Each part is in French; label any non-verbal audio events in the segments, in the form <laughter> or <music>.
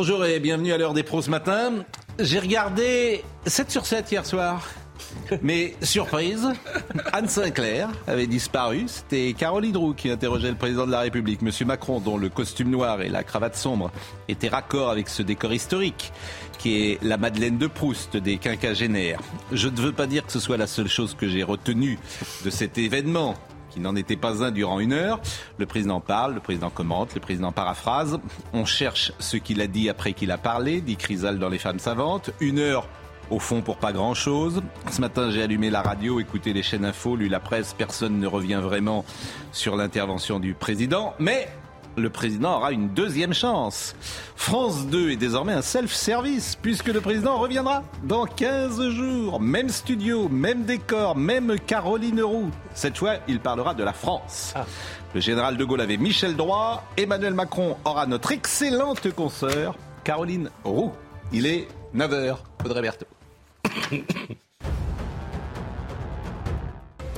Bonjour et bienvenue à l'heure des pros ce matin. J'ai regardé 7 sur 7 hier soir. Mais surprise, Anne Sinclair avait disparu. C'était Caroline Roux qui interrogeait le président de la République, M. Macron, dont le costume noir et la cravate sombre étaient raccord avec ce décor historique qui est la Madeleine de Proust des quinquagénaires. Je ne veux pas dire que ce soit la seule chose que j'ai retenue de cet événement qui n'en était pas un durant une heure. Le président parle, le président commente, le président paraphrase. On cherche ce qu'il a dit après qu'il a parlé, dit Chrysal dans Les Femmes Savantes. Une heure au fond pour pas grand-chose. Ce matin, j'ai allumé la radio, écouté les chaînes info, lu la presse. Personne ne revient vraiment sur l'intervention du président. Mais le président aura une deuxième chance. France 2 est désormais un self-service puisque le président reviendra dans 15 jours. Même studio, même décor, même Caroline Roux. Cette fois, il parlera de la France. Le général de Gaulle avait Michel Droit. Emmanuel Macron aura notre excellente consoeur Caroline Roux. Il est 9h. Audrey Berthaud. <coughs>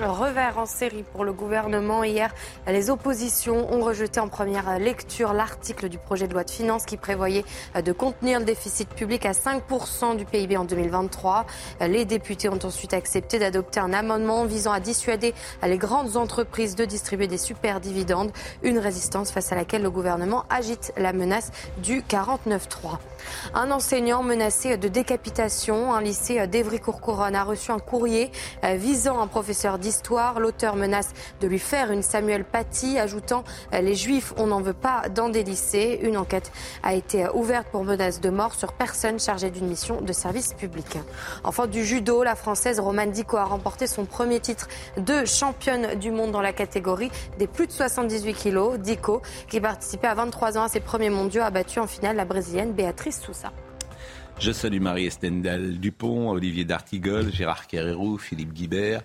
Revers en série pour le gouvernement. Hier, les oppositions ont rejeté en première lecture l'article du projet de loi de finances qui prévoyait de contenir le déficit public à 5% du PIB en 2023. Les députés ont ensuite accepté d'adopter un amendement visant à dissuader les grandes entreprises de distribuer des super dividendes. Une résistance face à laquelle le gouvernement agite la menace du 49-3. Un enseignant menacé de décapitation, un lycée d'Evry-Courcouronne a reçu un courrier visant un professeur d'histoire. L'auteur menace de lui faire une Samuel Paty, ajoutant les juifs, on n'en veut pas dans des lycées. Une enquête a été ouverte pour menace de mort sur personne chargée d'une mission de service public. Enfin, du judo, la française Romane Dico a remporté son premier titre de championne du monde dans la catégorie des plus de 78 kilos. Dico, qui participait à 23 ans à ses premiers mondiaux, a battu en finale la brésilienne Béatrice Je salue Marie-Estendal Dupont, Olivier D'Artigol, Gérard Carrérou, Philippe Guibert,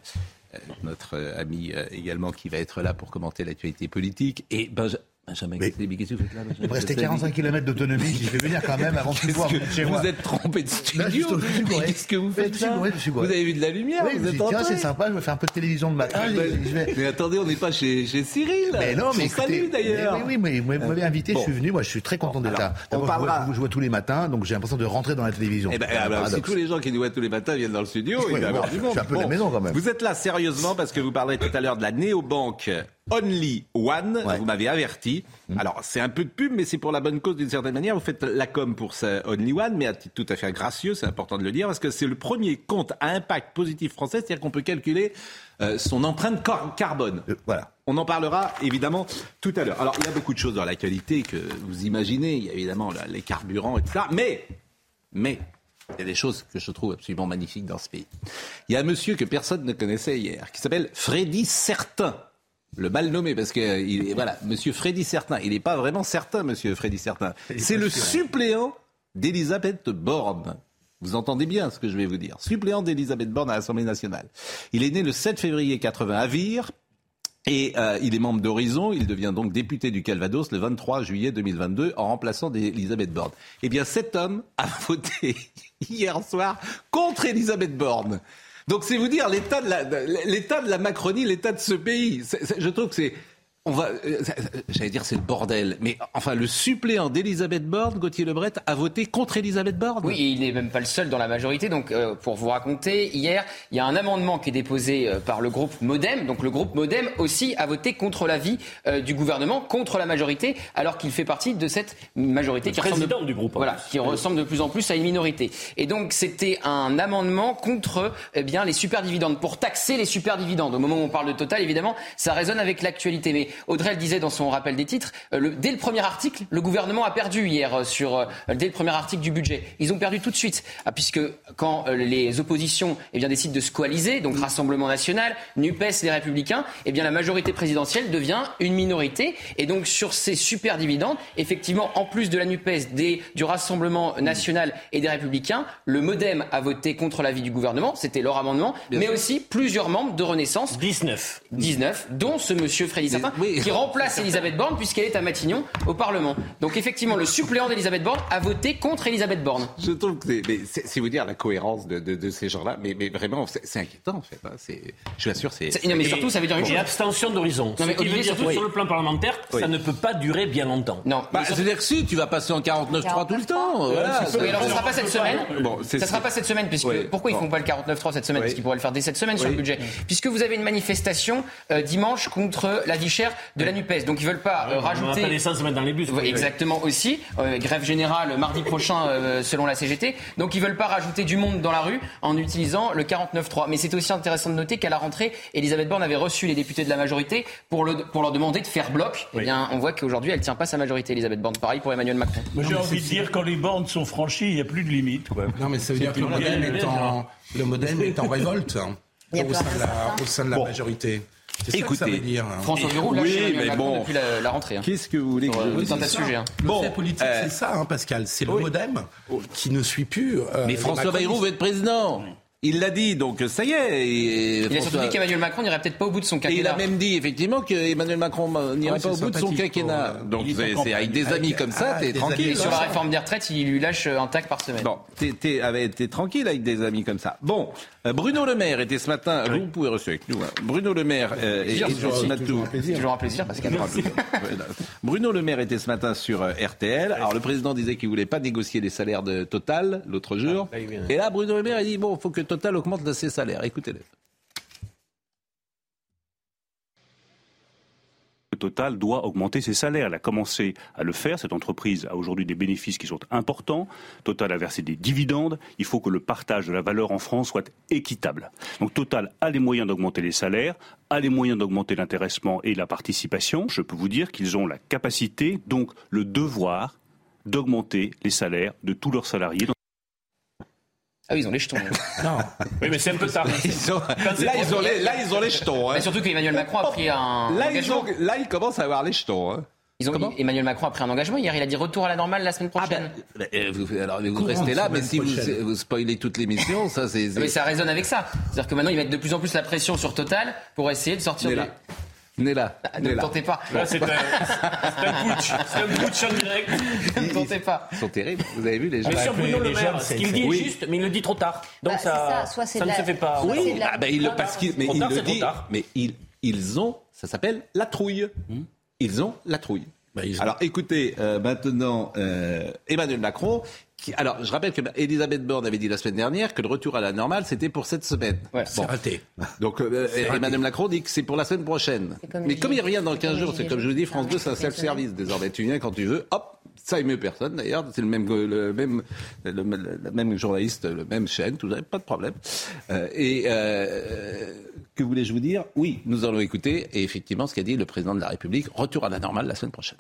euh, notre euh, ami euh, également qui va être là pour commenter l'actualité politique, et Benja- Benjamin Mais- Castaldi. Qu'est-ce que vous faites là, Il me restait Castaldi 45 km d'autonomie, j'ai fait venir quand même avant de pouvoir chez vous moi. êtes trompé de Là, studio. je. Qu'est-ce que vous Mais faites je là je. Vous avez vu de la lumière Oui, je Vous êtes tiens, c'est sympa, je vais faire un peu de télévision le matin. Ah, je- mais, je vais- mais attendez, on n'est pas chez, chez Cyril. Mais non, mais salue d'ailleurs. mais Oui, oui, mais vous m'avez invité, Bon. je suis venu, moi je suis très content d'être là. on je parlera- je vous- je vois tous les matins, donc j'ai l'impression de rentrer dans la télévision. Eh ben, ah bah, si tous les gens qui nous voient tous les matins viennent dans le studio, il va y avoir du je monde. un peu la maison, quand même. Vous êtes là sérieusement parce que vous parlerez tout à l'heure de la néobanque Only One. Ouais. Vous m'avez averti. Alors, c'est un peu de pub, mais c'est pour la bonne cause d'une certaine manière. Vous faites la com pour ce Only One, mais à titre tout à fait gracieux, c'est important de le dire, parce que c'est le premier compte à impact positif français, c'est-à-dire qu'on peut calculer euh, son empreinte car- carbone. Euh, Voilà. On en parlera évidemment tout à l'heure. Alors, il y a beaucoup de choses dans l'actualité que vous imaginez. Il y a évidemment là, les carburants, etc. Mais, mais, il y a des choses que je trouve absolument magnifiques dans ce pays. Il y a un monsieur que personne ne connaissait hier, qui s'appelle Freddy Certain. Le mal nommé, parce que euh, il est, voilà, monsieur Freddy Certain. Il n'est pas vraiment certain, monsieur Freddy Certain. C'est le suppléant d'Elisabeth Borne. Vous entendez bien ce que je vais vous dire. Suppléant d'Elisabeth Borne à l'Assemblée nationale. Il est né le 7 février 80 à Vire. Et euh, il est membre d'Horizon, il devient donc député du Calvados le 23 juillet 2022 en remplaçant d'Elisabeth Borne. Eh bien cet homme a <laughs> voté hier soir contre Elisabeth Borne. Donc c'est vous dire l'état de la, l'état de la Macronie, l'état de ce pays. Je trouve que c'est... On va, euh, j'allais dire c'est le bordel, mais enfin le suppléant d'Elisabeth Borne, Gauthier Lebret, a voté contre Elisabeth Borne. Oui, et il n'est même pas le seul dans la majorité. Donc, euh, pour vous raconter, hier, il y a un amendement qui est déposé euh, par le groupe Modem. Donc, le groupe Modem aussi a voté contre l'avis euh, du gouvernement, contre la majorité, alors qu'il fait partie de cette majorité qui ressemble, président du groupe, voilà, qui ressemble de plus en plus à une minorité. Et donc, c'était un amendement contre eh bien les super dividendes, pour taxer les super dividendes. Au moment où on parle de Total, évidemment, ça résonne avec l'actualité. Mais Audrey le disait dans son rappel des titres, euh, le- dès le premier article, le gouvernement a perdu hier euh, sur euh, dès le premier article du budget. Ils ont perdu tout de suite, Ah, puisque quand euh, les oppositions eh bien, décident de se coaliser, donc Rassemblement national, Nupes, les Républicains, eh bien la majorité présidentielle devient une minorité. Et donc sur ces super dividendes, effectivement, en plus de la Nupes, des, du Rassemblement national et des Républicains, le MoDem a voté contre l'avis du gouvernement, c'était leur amendement, mais aussi plusieurs membres de Renaissance 19. 19, dont ce monsieur Freddy Sapin, oui. qui remplace Elisabeth Borne puisqu'elle est à Matignon au Parlement. Donc effectivement, le suppléant d'Elisabeth Borne a voté contre Elisabeth Borne. Je trouve que c'est, vous dire la cohérence de, de, de ces gens-là, mais, mais vraiment, c'est, inquiétant en fait. hein. Je vous assure, c'est. Non mais surtout, ça veut dire une Et chose. abstention d'horizon. Non, mais Ce qui Olivier, veut dire surtout- sur le plan parlementaire, Oui. ça ne peut pas durer bien longtemps. Non, Bah, c'est-à-dire que si, tu vas passer en 49.3 tout le temps. Voilà. Oui, alors ça sera pas cette semaine. Bon, ça sera pas cette semaine puisque Oui. pourquoi ils font pas le 49.3 cette semaine parce qu'ils pourraient le faire dès cette semaine sur le budget? Puisque vous avez une manifestation euh, dimanche contre la vie chère de la Nupes donc ils veulent pas euh, On n'a pas rajouter l'essence à mettre dans les bus. Ouais, Exactement aussi. Euh, grève générale mardi prochain euh, selon la CGT. Donc ils veulent pas rajouter du monde dans la rue en utilisant le 49.3. Mais c'est aussi intéressant de noter qu'à la rentrée, Elisabeth Borne avait reçu les députés de la majorité pour, le, pour leur demander de faire bloc. Eh bien, on voit qu'aujourd'hui, elle tient pas sa majorité, Elisabeth Borne. Pareil pour Emmanuel Macron. J'ai envie de dire, quand les bornes sont franchies, il n'y a plus de limite. Quoi. Non, mais ça veut dire que le est en, le modem est en révolte hein, au, sein de la, au sein de la Bon. majorité. C'est ça que Écoutez, ça veut dire. hein. François Bayrou lâche Oui, mais Macron bon. depuis la, la rentrée. hein. Qu'est-ce que vous voulez que je euh, dise un tas de sujets. hein. Bon, la politique, euh, c'est ça, hein, Pascal. C'est le oui. modem qui ne suit plus. euh, Mais François. Bayrou veut être président. Il l'a dit, donc ça y est. et Il a surtout dit qu'Emmanuel Macron n'irait peut-être pas au bout de son Et il quinquennat. a même dit effectivement qu'Emmanuel Macron euh, n'irait Oui, pas au bout de son quinquennat. pour, euh, Donc il c'est avec des Avec- amis comme ça, ah, t'es tranquille. amis, Et sur la réforme des retraites, il lui lâche un tac par semaine. Bon, t'es, tranquille avec des amis comme ça. Bon, euh, Bruno Le Maire était ce matin. Vous pouvez rester avec nous. hein. Bruno Le Maire euh, et, Toujours, un plaisir. C'est toujours un plaisir parce qu'il y a <laughs> Voilà. Bruno Le Maire était ce matin sur euh, RTL. Alors le président disait qu'il voulait pas négocier les salaires de Total l'autre jour. il vient. Et là, Bruno Le Maire a dit bon, faut que Total augmente ses salaires. Écoutez-le. Total doit augmenter ses salaires. Elle a commencé à le faire. Cette entreprise a aujourd'hui des bénéfices qui sont importants. Total a versé des dividendes. Il faut que le partage de la valeur en France soit équitable. Donc Total a les moyens d'augmenter les salaires, a les moyens d'augmenter l'intéressement et la participation. Je peux vous dire qu'ils ont la capacité, donc le devoir, d'augmenter les salaires de tous leurs salariés. Ah oui, ils ont les jetons. <laughs> Non, Oui, mais c'est un peu tard. Ils ont- là, ils ont les, là, ils ont les jetons. hein. Mais surtout qu'Emmanuel Macron a pris un Là, ils engagement. ont, là, ils commencent à avoir les jetons. hein. Ils ont, Comment Emmanuel Macron a pris un engagement hier. Il a dit retour à la normale la semaine Ah prochaine. ben, euh, vous, alors, vous Courant restez là, de mais si vous, vous spoilez toute l'émission, ça c'est. Mais ça résonne avec ça. C'est-à-dire que maintenant, ils mettent de plus en plus la pression sur Total pour essayer de sortir du... là. Là. Ah, Ne tentez pas. Là, c'est un, c'est un putsch. C'est un putsch en direct. Ne tentez pas. Ils sont terribles. Vous avez vu les gens Mais sur Bruno Le Maire, ce qu'il dit est Oui. juste, mais il le dit trop tard. Donc Bah, ça, ça, soit c'est ça de ne se fait pas. soit la- Ah ben, il le, parce qu'il, mais Trop il tard, le dit, tard. mais ils, ils ont, ça s'appelle la trouille. Ils ont la trouille. Bah, ont- Alors écoutez, euh, maintenant, euh, Emmanuel Macron, qui, alors je rappelle que Elisabeth Borne avait dit la semaine dernière que le retour à la normale, c'était pour cette semaine. Ouais. c'est raté. Donc euh, raté. Emmanuel Macron dit que c'est pour la semaine prochaine. Comme Mais comme il revient dans c'est 15 comme jours, c'est comme je vous dis. France 2, c'est un self-service désormais. Tu viens quand tu veux, hop, ça émeut personne d'ailleurs, c'est le même, le même, le, le même journaliste, le même chaîne, tout ça, pas de problème. Euh, et euh, que voulais-je vous dire? Oui, nous allons écouter, et effectivement, ce qu'a dit le président de la République, retour à la normale la semaine prochaine.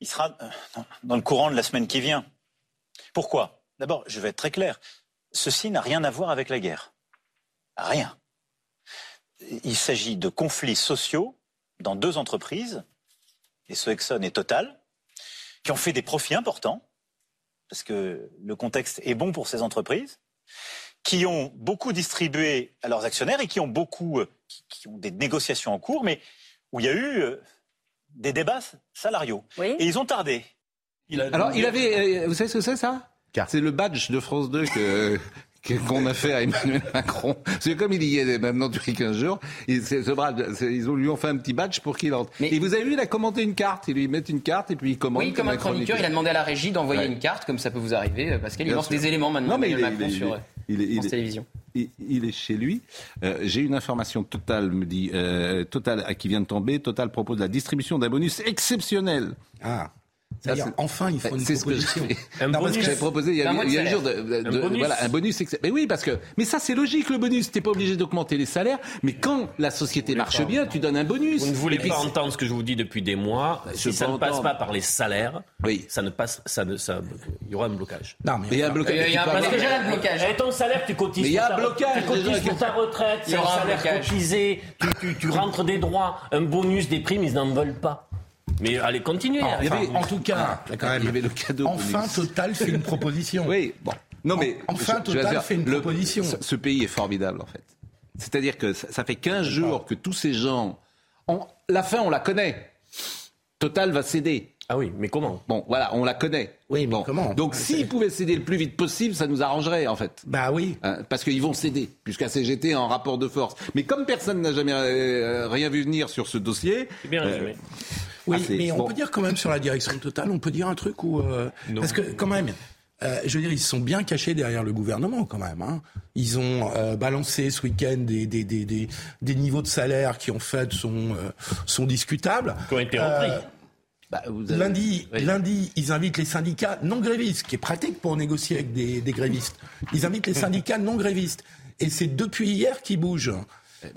Il sera euh, dans- le courant de la semaine qui vient. Pourquoi? D'abord, je vais être très clair. Ceci n'a rien à voir avec la guerre. Rien. Il s'agit de conflits sociaux dans deux entreprises, et ce Exxon et Total, qui ont fait des profits importants, parce que le contexte est bon pour ces entreprises, qui ont beaucoup distribué à leurs actionnaires et qui ont beaucoup, euh, qui, qui ont des négociations en cours, mais où il y a eu euh, des débats salariaux. Oui. Et ils ont tardé. Il a Alors, il avait, euh, vous savez ce que c'est ça Carte. C'est le badge de France 2 que. <laughs> que- qu'on a fait à Emmanuel Macron. C'est comme il y est maintenant les 15 jours. il- ce ils ont, lui ont fait un petit badge pour qu'il entre. Mais- et vous avez vu, il a commenté une carte. Ils lui mettent une carte et puis il commente. Oui, comme un chroniqueur, il a demandé à la régie d'envoyer Ouais. une carte, comme ça peut vous arriver, euh, Pascal. Il Bien lance sûr. des éléments maintenant, Non, mais il Emmanuel est, Macron, il est- sur euh, il est- France est- Télévisions. Il- est chez lui. Euh, J'ai une information totale, me dit euh, Total, à qui vient de tomber. Total propose la distribution d'un bonus exceptionnel Ah, Enfin, il faut une c'est ce que proposition. j'ai- Un Non, parce que bonus. j'avais proposé il y a, Un il y a un jour de, de- Un de- bonus. voilà un bonus. que- Mais oui, parce que mais ça c'est logique le bonus. T'es pas obligé d'augmenter les salaires, mais quand la société marche bien, tu donnes un bonus. Vous ne voulez pas c'est- entendre ce que je vous dis depuis des mois. je Si ça ne passe pas par les salaires, Oui. ça ne passe, ça ne, ça, il y aura un blocage. Non, mais Mais il y a un blocage. Il y a un tu peux parce que j'ai un blocage. Et ton salaire, tu cotises. Mais il y a pour un ta- blocage, Tu cotises pour que- ta retraite, Il y aura un salaire cotisé. Tu <laughs> rentres des droits, un bonus, des primes, ils n'en veulent pas. Mais allez, continuez. Ah, Il y avait- en tout cas, Ah, quand même, il y avait le cadeau. enfin. Total fait une proposition. Oui, bon. Non, mais. Enfin, je- je veux Total dire, fait une le- proposition. Ce, ce pays est formidable, en fait. C'est-à-dire que ça, ça fait 15 jours que tous ces gens. on- la fin, on la connaît. Total va céder. Ah oui, mais comment? Bon, voilà, on la connaît. Oui, mais Bon. comment? Donc, C'est- s'ils pouvaient céder le plus vite possible, ça nous arrangerait, en fait. Bah oui. Hein, parce qu'ils vont céder, puisqu'à CGT est en rapport de force. Mais comme personne n'a jamais euh, rien vu venir sur ce dossier, C'est bien euh, résumé. Oui, Ah, mais on bon. peut dire quand même sur la direction de Total, on peut dire un truc où... euh, parce que quand même, euh, je veux dire, ils se sont bien cachés derrière le gouvernement quand même. Hein. Ils ont euh, balancé ce week-end des, des, des, des, des niveaux de salaire qui en fait sont, euh, sont discutables. Qui ont été repris. bah, vous avez- Lundi, Oui. lundi, ils invitent les syndicats non grévistes, qui est pratique pour négocier avec des, des grévistes. Ils invitent les <laughs> syndicats non grévistes. Et c'est depuis hier qu'ils bougent.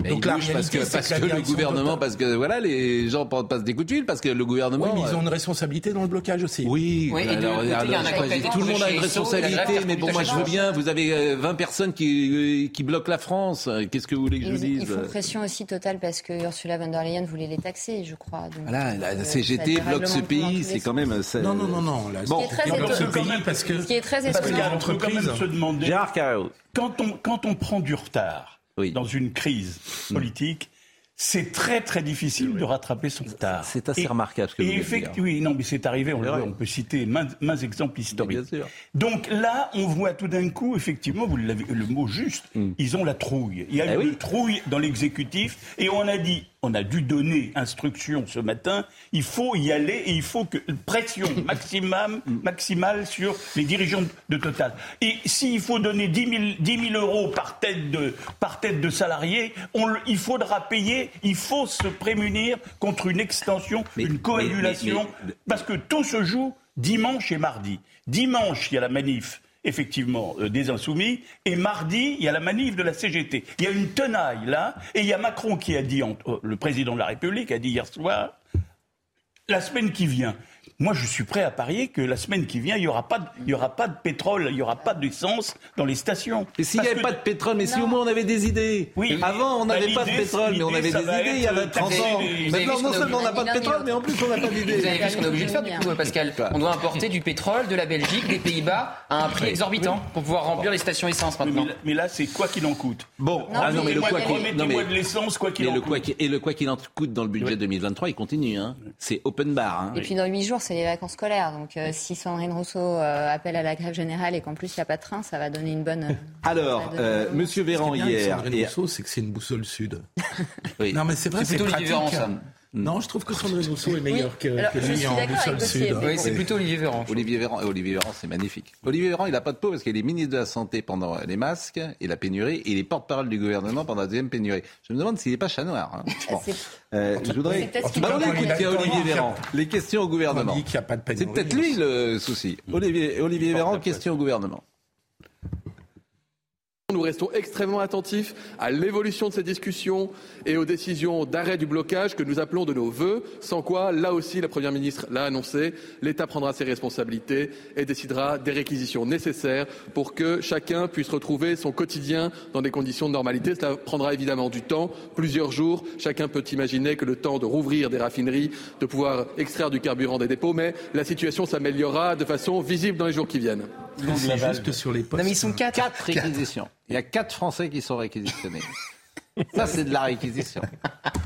Mais Donc la parce que, parce que le gouvernement, parce que voilà, les gens passent des coups de fil, parce que le gouvernement. Oui, mais ils euh, ont une responsabilité dans le blocage aussi. Oui, alors, un tout le monde a une responsabilité, mais bon, perpétuelle moi je veux bien, vous avez euh, 20 personnes qui, qui bloquent la France. Qu'est-ce que vous voulez que je vous dise ils font pression aussi totale parce que Ursula von der Leyen voulait les taxer, je crois. Donc, Voilà, la, euh, CGT bloque ce pays, c'est quand même. Non, non, non, non. Bon. Ce qui est très ils bloquent ce étonnant. pays parce que... Ce qui est très Parce étonnant. qu'on peut quand entreprises. même se demander, Gérard Carreau. quand on, quand on prend du retard Oui. dans une crise politique, c'est très très difficile de rattraper son retard. C'est assez Et- remarquable ce que et vous de effect- dire. Oui, non, mais c'est arrivé, on, on peut citer mains, mains exemples historiques. Bien sûr. Donc là, on voit tout d'un coup, effectivement, vous l'avez le mot juste, ils ont la trouille. Il y a. Eh eu oui. une trouille dans l'exécutif et on a dit, on a dû donner instruction ce matin, il faut y aller et il faut que pression <coughs> maximum, maximale sur les dirigeants de Total. Et s'il faut donner 10 000, 10 000 euros par tête de, par tête de salarié, on il faudra payer, il faut se prémunir contre une extension, Mais- une coagulation, mais- mais- parce que tout se joue dimanche et mardi. Dimanche, il y a la manif effectivement euh, des insoumis et mardi il y a la manif de la CGT. Il y a une tenaille là et il y a Macron qui a dit euh, le président de la République a dit hier soir la semaine qui vient. Moi, je suis prêt à parier que la semaine qui vient, il n'y aura, pas de- il y aura pas de pétrole, il n'y aura pas d'essence dans les stations. Et s'il n'y avait que- pas de pétrole, mais si au moins on avait des idées. Oui, Avant, on bah, n'avait pas de pétrole, mais on avait des idées il y a 30 taxé ans. Vous Maintenant, non seulement on n'a pas de pétrole, mais en plus on n'a pas Vous d'idées. avez vu ce qu'on est obligé de faire du coup, Pascal? On doit importer du pétrole de la Belgique, des Pays-Bas à un prix exorbitant pour pouvoir remplir les stations essence Mais, maintenant. là- mais là, c'est quoi qu'il en coûte? Bon, ah non, mais le quoi remettez-moi de l'essence, quoi qu'il en coûte. et le quoi qu'il en coûte dans le budget 2023, il continue. Hein. C'est open bar. Hein. Et puis dans huit jours, c'est les vacances scolaires. Donc euh, si Sandrine Rousseau euh, appelle à la grève générale et qu'en plus il n'y a pas de train, ça va donner une bonne. euh, <laughs> Alors, euh, une Monsieur Ce qui est Véran bien avec hier. Sandrine et- Rousseau, c'est que c'est une boussole sud. oui. Non, mais c'est vrai, C'est c'est plutôt pratique. Ça. Non, je trouve que Sandrine Rousseau est meilleure que, Alors, que je lui en boussole sud. Oui, c'est plutôt Olivier Véran. Olivier Véran, et Olivier Véran, c'est magnifique. Olivier Véran, il n'a pas de peau parce qu'il est ministre de la Santé pendant les masques et la pénurie, et il est porte-parole du gouvernement pendant la deuxième pénurie. Je me demande s'il n'est pas chat noir. hein. <laughs> Bon. Euh, je voudrais. Bah, on écoute. Olivier Véran. Les questions au On gouvernement. dit qu'il n'y a pas de C'est peut-être lui le souci. Olivier, Olivier Véran, question au gouvernement. Nous restons extrêmement attentifs à l'évolution de ces discussions et aux décisions d'arrêt du blocage que nous appelons de nos voeux, sans quoi, là aussi, la Première ministre l'a annoncé, l'État prendra ses responsabilités et décidera des réquisitions nécessaires pour que chacun puisse retrouver son quotidien dans des conditions de normalité. Cela prendra évidemment du temps, plusieurs jours. Chacun peut imaginer que le temps de rouvrir des raffineries, de pouvoir extraire du carburant des dépôts, mais la situation s'améliorera de façon visible dans les jours qui viennent. C'est juste sur les postes. Non, mais ils sont quatre. Quatre réquisitions. Il y a quatre Français qui sont réquisitionnés. <laughs> Ça, c'est de la réquisition.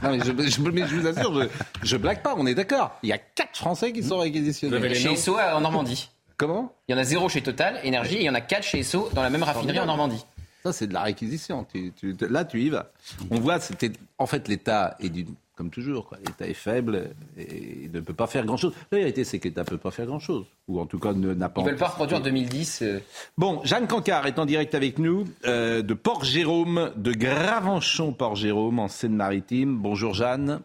Non, mais je, je- mais je vous assure, je, je blague pas, on est d'accord. Il y a quatre Français qui sont réquisitionnés. Chez Esso en Normandie. Comment? Il y en a zéro chez Total Énergie et il y en a quatre chez Esso dans la même raffinerie en Normandie. Ça, c'est de la réquisition. Tu- tu- là, tu y vas. On voit, c'était. En fait, l'État est d'une. Comme toujours, quoi. l'État est faible et ne peut pas faire grand-chose. La vérité, c'est que l'État ne peut pas faire grand-chose. Ou en tout cas, ne- n'a pas. Ils veulent pas reproduire 2010. euh, Bon, Jeanne Cancard est en direct avec nous euh, de Port-Jérôme, de Gravenchon-Port-Jérôme, en Seine-Maritime. Bonjour Jeanne.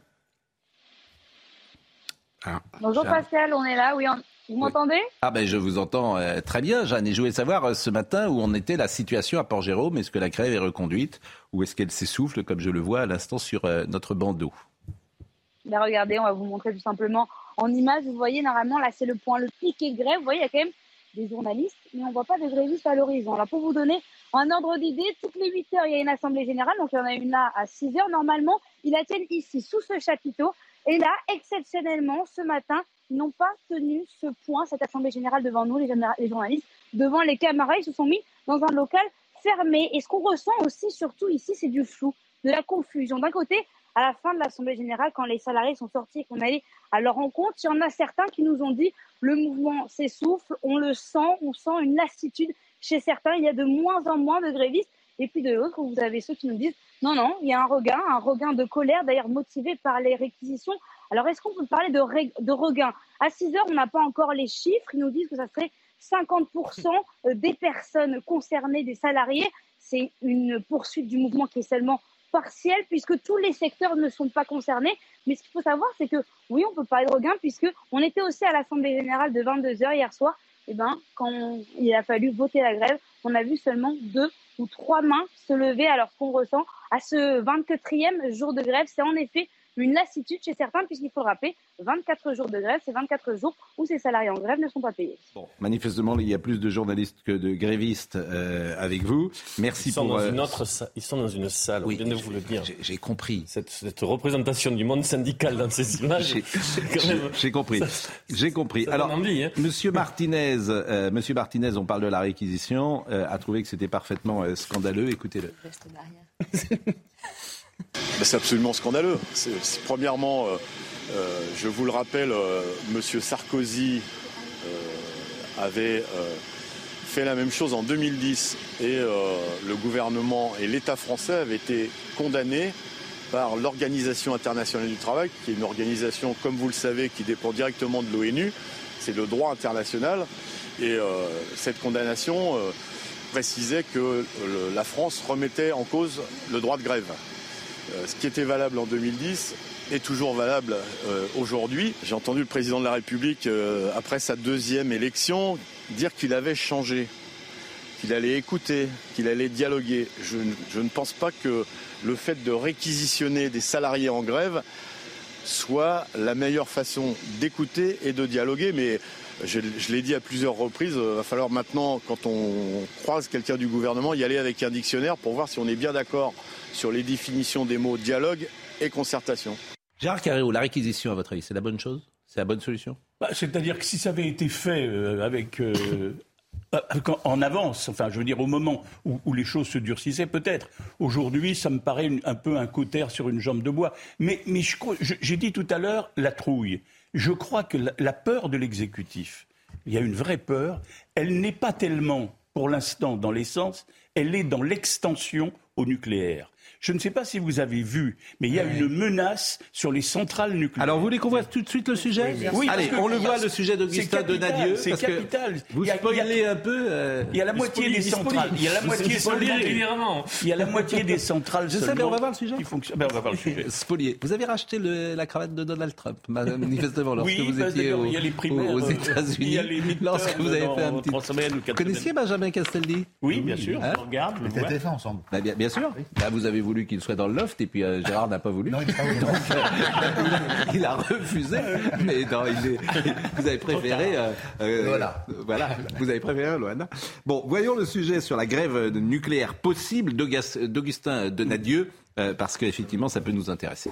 Ah, Bonjour Jeanne. Pascal, on est là, oui, on, Vous m'entendez? Ah ben je vous entends euh, très bien, Jeanne. Et je voulais savoir euh, ce matin où en était la situation à Port-Jérôme? Est-ce que la grève est reconduite? Ou est-ce qu'elle s'essouffle comme je le vois à l'instant sur euh, notre bandeau? Là, regardez, on va vous montrer tout simplement en image. Vous voyez, normalement, là, c'est le point, le piquet grève. Vous voyez, il y a quand même des journalistes, mais on ne voit pas de grévistes à l'horizon. Là, pour vous donner un ordre d'idée, toutes les 8 heures, il y a une assemblée générale. Donc, il y en a une là à 6 heures. Normalement, ils la tiennent ici, sous ce chapiteau. Et là, exceptionnellement, ce matin, ils n'ont pas tenu ce point, cette assemblée générale devant nous, les, les journalistes, devant les camarades. Ils se sont mis dans un local fermé. Et ce qu'on ressent aussi, surtout ici, c'est du flou, de la confusion. D'un côté, à la fin de l'Assemblée générale, quand les salariés sont sortis et qu'on allait à leur rencontre, il y en a certains qui nous ont dit le mouvement s'essouffle, on le sent, on sent une lassitude chez certains, il y a de moins en moins de grévistes. Et puis de l'autre, vous avez ceux qui nous disent non, non, il y a un regain, un regain de colère, d'ailleurs motivé par les réquisitions. Alors est-ce qu'on peut parler de, de regain? À 6 heures, on n'a pas encore les chiffres, ils nous disent que ça serait 50% des personnes concernées, des salariés. C'est une poursuite du mouvement qui est seulement partielle puisque tous les secteurs ne sont pas concernés. Mais ce qu'il faut savoir, c'est que oui, on peut parler de regain puisque on était aussi à l'Assemblée générale de 22 h hier soir. Et ben, quand il a fallu voter la grève, on a vu seulement deux ou trois mains se lever alors qu'on ressent à ce 24e jour de grève. C'est en effet une lassitude chez certains, puisqu'il faut le rappeler, 24 jours de grève, c'est 24 jours où ces salariés en grève ne sont pas payés. Bon, manifestement, il y a plus de journalistes que de grévistes euh, avec vous. Merci ils sont pour. Dans euh, une autre Ils sont dans une salle, Oui, je viens de vous le dire. J'ai compris. Cette, cette représentation du monde syndical dans ces images. J'ai- c'est quand même- J'ai compris. J'ai compris. ça Alors, envie, hein. Monsieur Martinez, euh, Monsieur Martinez, on parle de la réquisition, euh, a trouvé que c'était parfaitement euh, scandaleux. Écoutez-le. <laughs> C'est absolument scandaleux. Premièrement, euh, euh, je vous le rappelle, euh, Monsieur Sarkozy avait fait la même chose en 2010 et le gouvernement et l'État français avaient été condamnés par l'Organisation internationale du travail, qui est une organisation, comme vous le savez, qui dépend directement de l'ONU. C'est le droit international. Et cette condamnation précisait que la France remettait en cause le droit de grève. Euh, ce qui était valable en 2010 est toujours valable euh, aujourd'hui. J'ai entendu le président de la République, euh, après sa deuxième élection, dire qu'il avait changé, qu'il allait écouter, qu'il allait dialoguer. Je, ne- je ne pense pas que le fait de réquisitionner des salariés en grève soit la meilleure façon d'écouter et de dialoguer, mais je, je l'ai dit à plusieurs reprises, il va falloir maintenant, quand on croise quelqu'un du gouvernement, y aller avec un dictionnaire pour voir si on est bien d'accord sur les définitions des mots dialogue et concertation. Gérard Carreau, la réquisition, à votre avis, c'est la bonne chose? C'est la bonne solution? Bah, C'est-à-dire que si ça avait été fait euh, avec, euh, avec en- avance, enfin je veux dire au moment où, les choses se durcissaient, peut-être. Aujourd'hui, ça me paraît un peu un cautère sur une jambe de bois. Mais, j'ai dit tout à l'heure la trouille. Je crois que la peur de l'exécutif, il y a une vraie peur, elle n'est pas tellement pour l'instant dans l'essence, elle est dans l'extension au nucléaire. Je ne sais pas si vous avez vu, mais il y a une menace sur les centrales nucléaires. Alors, vous voulez qu'on voit tout de suite le sujet Oui, Allez, parce que- on le voit, le sujet d'Augustin Donadieu. C'est capital. Vous spoilez un peu. euh, Il y a la moitié des centrales. Il y a la moitié Il y a la moitié des centrales. Je sais, mais seulement on va voir le sujet. Ben, on va voir le <laughs> sujet. Spolié. Vous avez racheté le- la cravate de Donald Trump, <laughs> manifestement, lorsque Oui, vous étiez que au- il y a les primaires, aux euh, États-Unis. il y a les midterms Lorsque vous avez fait un petit. Vous connaissiez. Benjamin Castaldi Oui, bien sûr. Hein regarde, On était à vois. TF1 ensemble. Bah, bien, bien sûr. Bah, vous avez voulu qu'il soit dans le loft et puis euh, Gérard n'a pas voulu. Non, il est pas voulu. Donc, euh, <laughs> il a refusé. Mais non, il est- vous avez préféré. euh, euh, Voilà. Voilà. Vous avez préféré Loana. Bon, voyons le sujet sur la grève nucléaire possible d'Augustin Donadieu, euh, parce qu'effectivement, ça peut nous intéresser.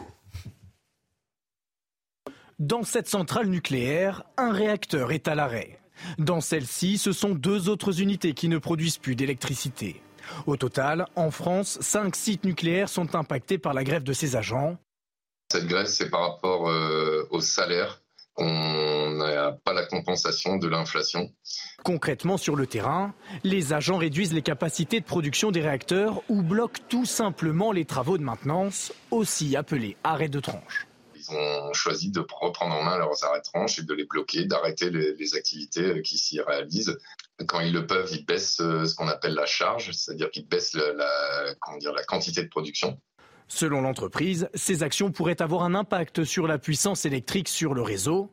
Dans cette centrale nucléaire, un réacteur est à l'arrêt. Dans celle-ci, ce sont deux autres unités qui ne produisent plus d'électricité. Au total, en France, cinq sites nucléaires sont impactés par la grève de ces agents. Cette grève, c'est par rapport euh, au salaire. On n'a pas la compensation de l'inflation. Concrètement, sur le terrain, les agents réduisent les capacités de production des réacteurs ou bloquent tout simplement les travaux de maintenance, aussi appelés arrêts de tranche. Ils ont choisi de reprendre en main leurs arrêts de tranche et de les bloquer, d'arrêter les, les activités euh, qui s'y réalisent. Quand ils le peuvent, ils baissent euh, ce qu'on appelle la charge, c'est-à-dire qu'ils baissent la, la- comment dire, la quantité de production. Selon l'entreprise, ces actions pourraient avoir un impact sur la puissance électrique sur le réseau.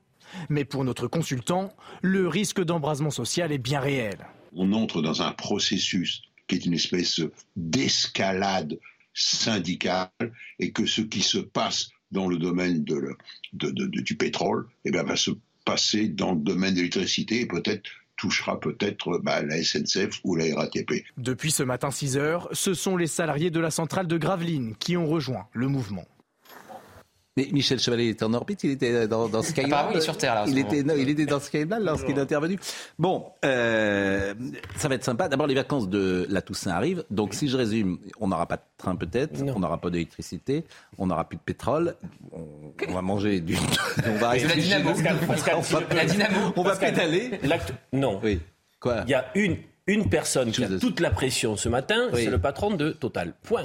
Mais pour notre consultant, le risque d'embrasement social est bien réel. On entre dans un processus qui est une espèce d'escalade syndicale et que ce qui se passe dans le domaine de le- de- de- de- du pétrole eh bien, va se passer dans le domaine de l'électricité et peut-être touchera peut-être bah, la SNCF ou la RATP. Depuis ce matin 6 heures, ce sont les salariés de la centrale de Gravelines qui ont rejoint le mouvement. Mais Michel Chevalier était en orbite, il était dans, dans Skylab. Apparemment, il est sur Terre, là, Il était, non, il était dans Skylab lorsqu'il est intervenu. Bon, euh, ça va être sympa. D'abord, les vacances de la Toussaint arrivent. Donc, si je résume, on n'aura pas de train peut-être, on n'aura pas d'électricité, on n'aura plus de pétrole, on, on va manger du... <laughs> on va rester la dynamo, La dynamo. On va pédaler. Non. Oui. Quoi? Il y a une, une personne qui a toute la pression ce matin, Oui. c'est le patron de Total. Point.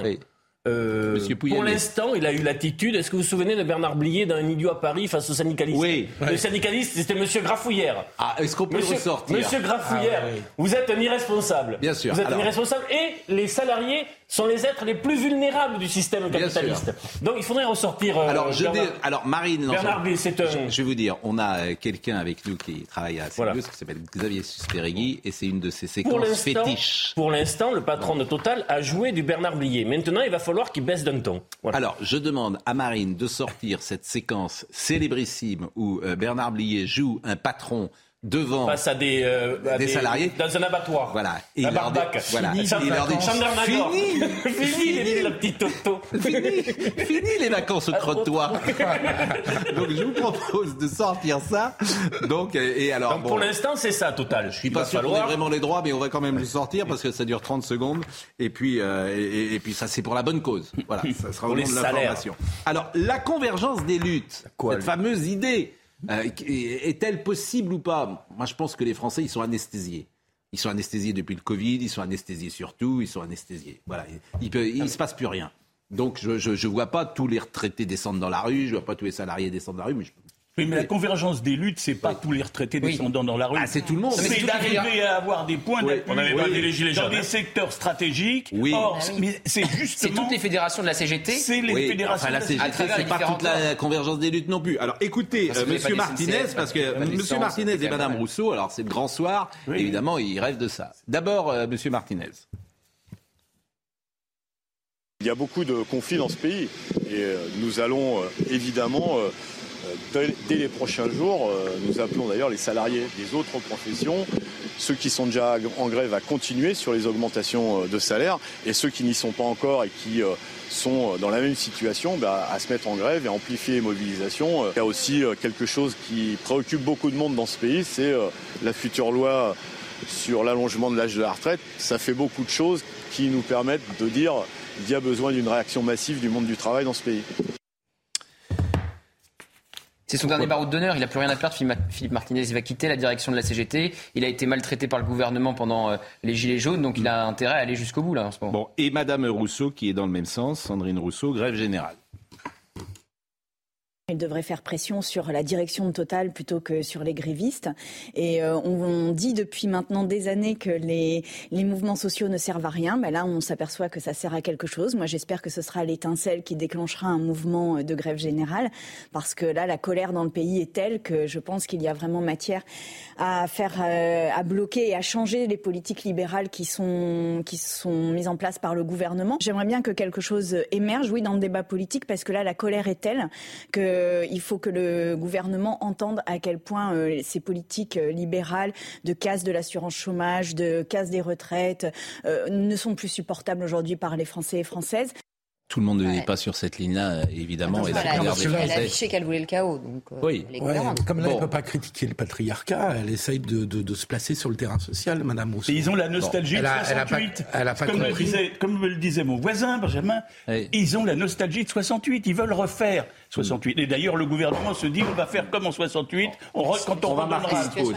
Euh, pour l'instant, il a eu l'attitude. Est-ce que vous vous souvenez de Bernard Blier dans Un idiot à Paris face aux syndicalistes Oui. Le syndicaliste, c'était Monsieur Grafouillère. Ah, est-ce qu'on peut Monsieur, ressortir Monsieur Grafouillère, Ah, oui. vous êtes un irresponsable. Bien sûr. Vous êtes Alors- un irresponsable et les salariés sont les êtres les plus vulnérables du système capitaliste. Donc il faudrait ressortir. euh, Alors, je Bernard- alors Marine, Bernard c'est un. je, je vais vous dire, on a euh, quelqu'un avec nous qui travaille à Voilà. CBS, qui s'appelle Xavier Susperregui, et c'est une de ses Pour séquences l'instant, fétiches. pour l'instant, le patron de Total a joué du Bernard Blier. Maintenant, il va falloir qu'il baisse d'un ton. Voilà. Alors, je demande à Marine de sortir cette séquence célébrissime où euh, Bernard Blier joue un patron devant face à des, euh, à des salariés. dans un abattoir. Voilà. Et leur dit- barbac. voilà. Fini, Et il leur dit-. Fini. Fini, les- la petite Toto. Fini, fini les vacances au trottoir. <laughs> Donc je vous propose de sortir ça. Donc et alors Donc pour l'instant, c'est ça, Total. je suis pas sûr qu'on ait vraiment les droits, mais on va quand même le sortir parce que ça dure 30 secondes. Et puis, euh, et, puis ça, c'est pour la bonne cause. Voilà, <laughs> ça sera au nom de l'information. Alors, la convergence des luttes, cette fameuse idée, euh, est-elle possible ou pas? Moi, je pense que les Français, ils sont anesthésiés. Ils sont anesthésiés depuis le Covid, ils sont anesthésiés surtout, ils sont anesthésiés. Voilà, il, il se passe plus rien. Donc, je, je vois pas tous les retraités descendre dans la rue, je vois pas tous les salariés descendre dans la rue, Oui, mais la convergence des luttes, c'est pas tous les retraités Oui. descendant dans la rue. Ah, c'est tout le monde. C'est C'est d'arriver à avoir des points Oui. d'appui On avait pas dit les gilets dans des hein. secteurs stratégiques. Oui. Or, Ah oui. mais c'est C'est justement. toutes les fédérations de la CGT. C'est les Oui, fédérations. Enfin, la de CGT, c'est pas toute la convergence des luttes non plus. Alors, écoutez, euh, Monsieur Martinez, parce que Monsieur Martinez c'est et Madame Rousseau, alors c'est le grand soir, Oui. évidemment, ils rêvent de ça. D'abord, euh, Monsieur Martinez. Il y a beaucoup de conflits dans ce pays et euh, nous allons euh, évidemment, dès, dès les prochains jours, euh, nous appelons d'ailleurs les salariés des autres professions, ceux qui sont déjà en grève à continuer sur les augmentations euh, de salaire et ceux qui n'y sont pas encore et qui euh, sont dans la même situation bah, à se mettre en grève et amplifier les mobilisations. Euh, Il y a aussi euh, quelque chose qui préoccupe beaucoup de monde dans ce pays, c'est euh, la future loi sur l'allongement de l'âge de la retraite. Ça fait beaucoup de choses qui nous permettent de dire qu'il y a besoin d'une réaction massive du monde du travail dans ce pays. C'est son dernier baroud d'honneur, il n'a plus rien à perdre. Philippe Ma- Philippe Martinez il va quitter la direction de la CGT. Il a été maltraité par le gouvernement pendant euh, les Gilets jaunes, donc il a intérêt à aller jusqu'au bout là en ce moment. Bon, et Madame Rousseau, qui est dans le même sens, Sandrine Rousseau, grève générale. Il devrait faire pression sur la direction de Total plutôt que sur les grévistes. Et euh, on, dit depuis maintenant des années que les, mouvements sociaux ne servent à rien. Mais là, on s'aperçoit que ça sert à quelque chose. Moi, j'espère que ce sera l'étincelle qui déclenchera un mouvement de grève générale. Parce que là, la colère dans le pays est telle que je pense qu'il y a vraiment matière à faire, euh, à bloquer et à changer les politiques libérales qui sont, qui sont mises en place par le gouvernement. J'aimerais bien que quelque chose émerge, oui, dans le débat politique, parce que là, la colère est telle que euh, il faut que le gouvernement entende à quel point euh, ces politiques euh, libérales de casse de l'assurance chômage, de casse des retraites, euh, ne sont plus supportables aujourd'hui par les Français et Françaises. Tout le monde n'est Ouais. pas sur cette ligne-là, évidemment. et la elle, des elle a affiché qu'elle voulait le chaos, donc euh, Oui. elle Ouais, comme là, elle Bon. ne peut pas critiquer le patriarcat, elle essaye de, de- de se placer sur le terrain social, Madame Rousseau. Et ils ont la nostalgie Elle de a- elle a pas- 68. elle a pas comme, me compris. disait, comme me le disait mon voisin, Benjamin, Oui. ils ont la nostalgie de 68. Ils veulent refaire 68. Et d'ailleurs, le gouvernement se dit on va faire comme en 68. On re- quand on, On va marquer une pause.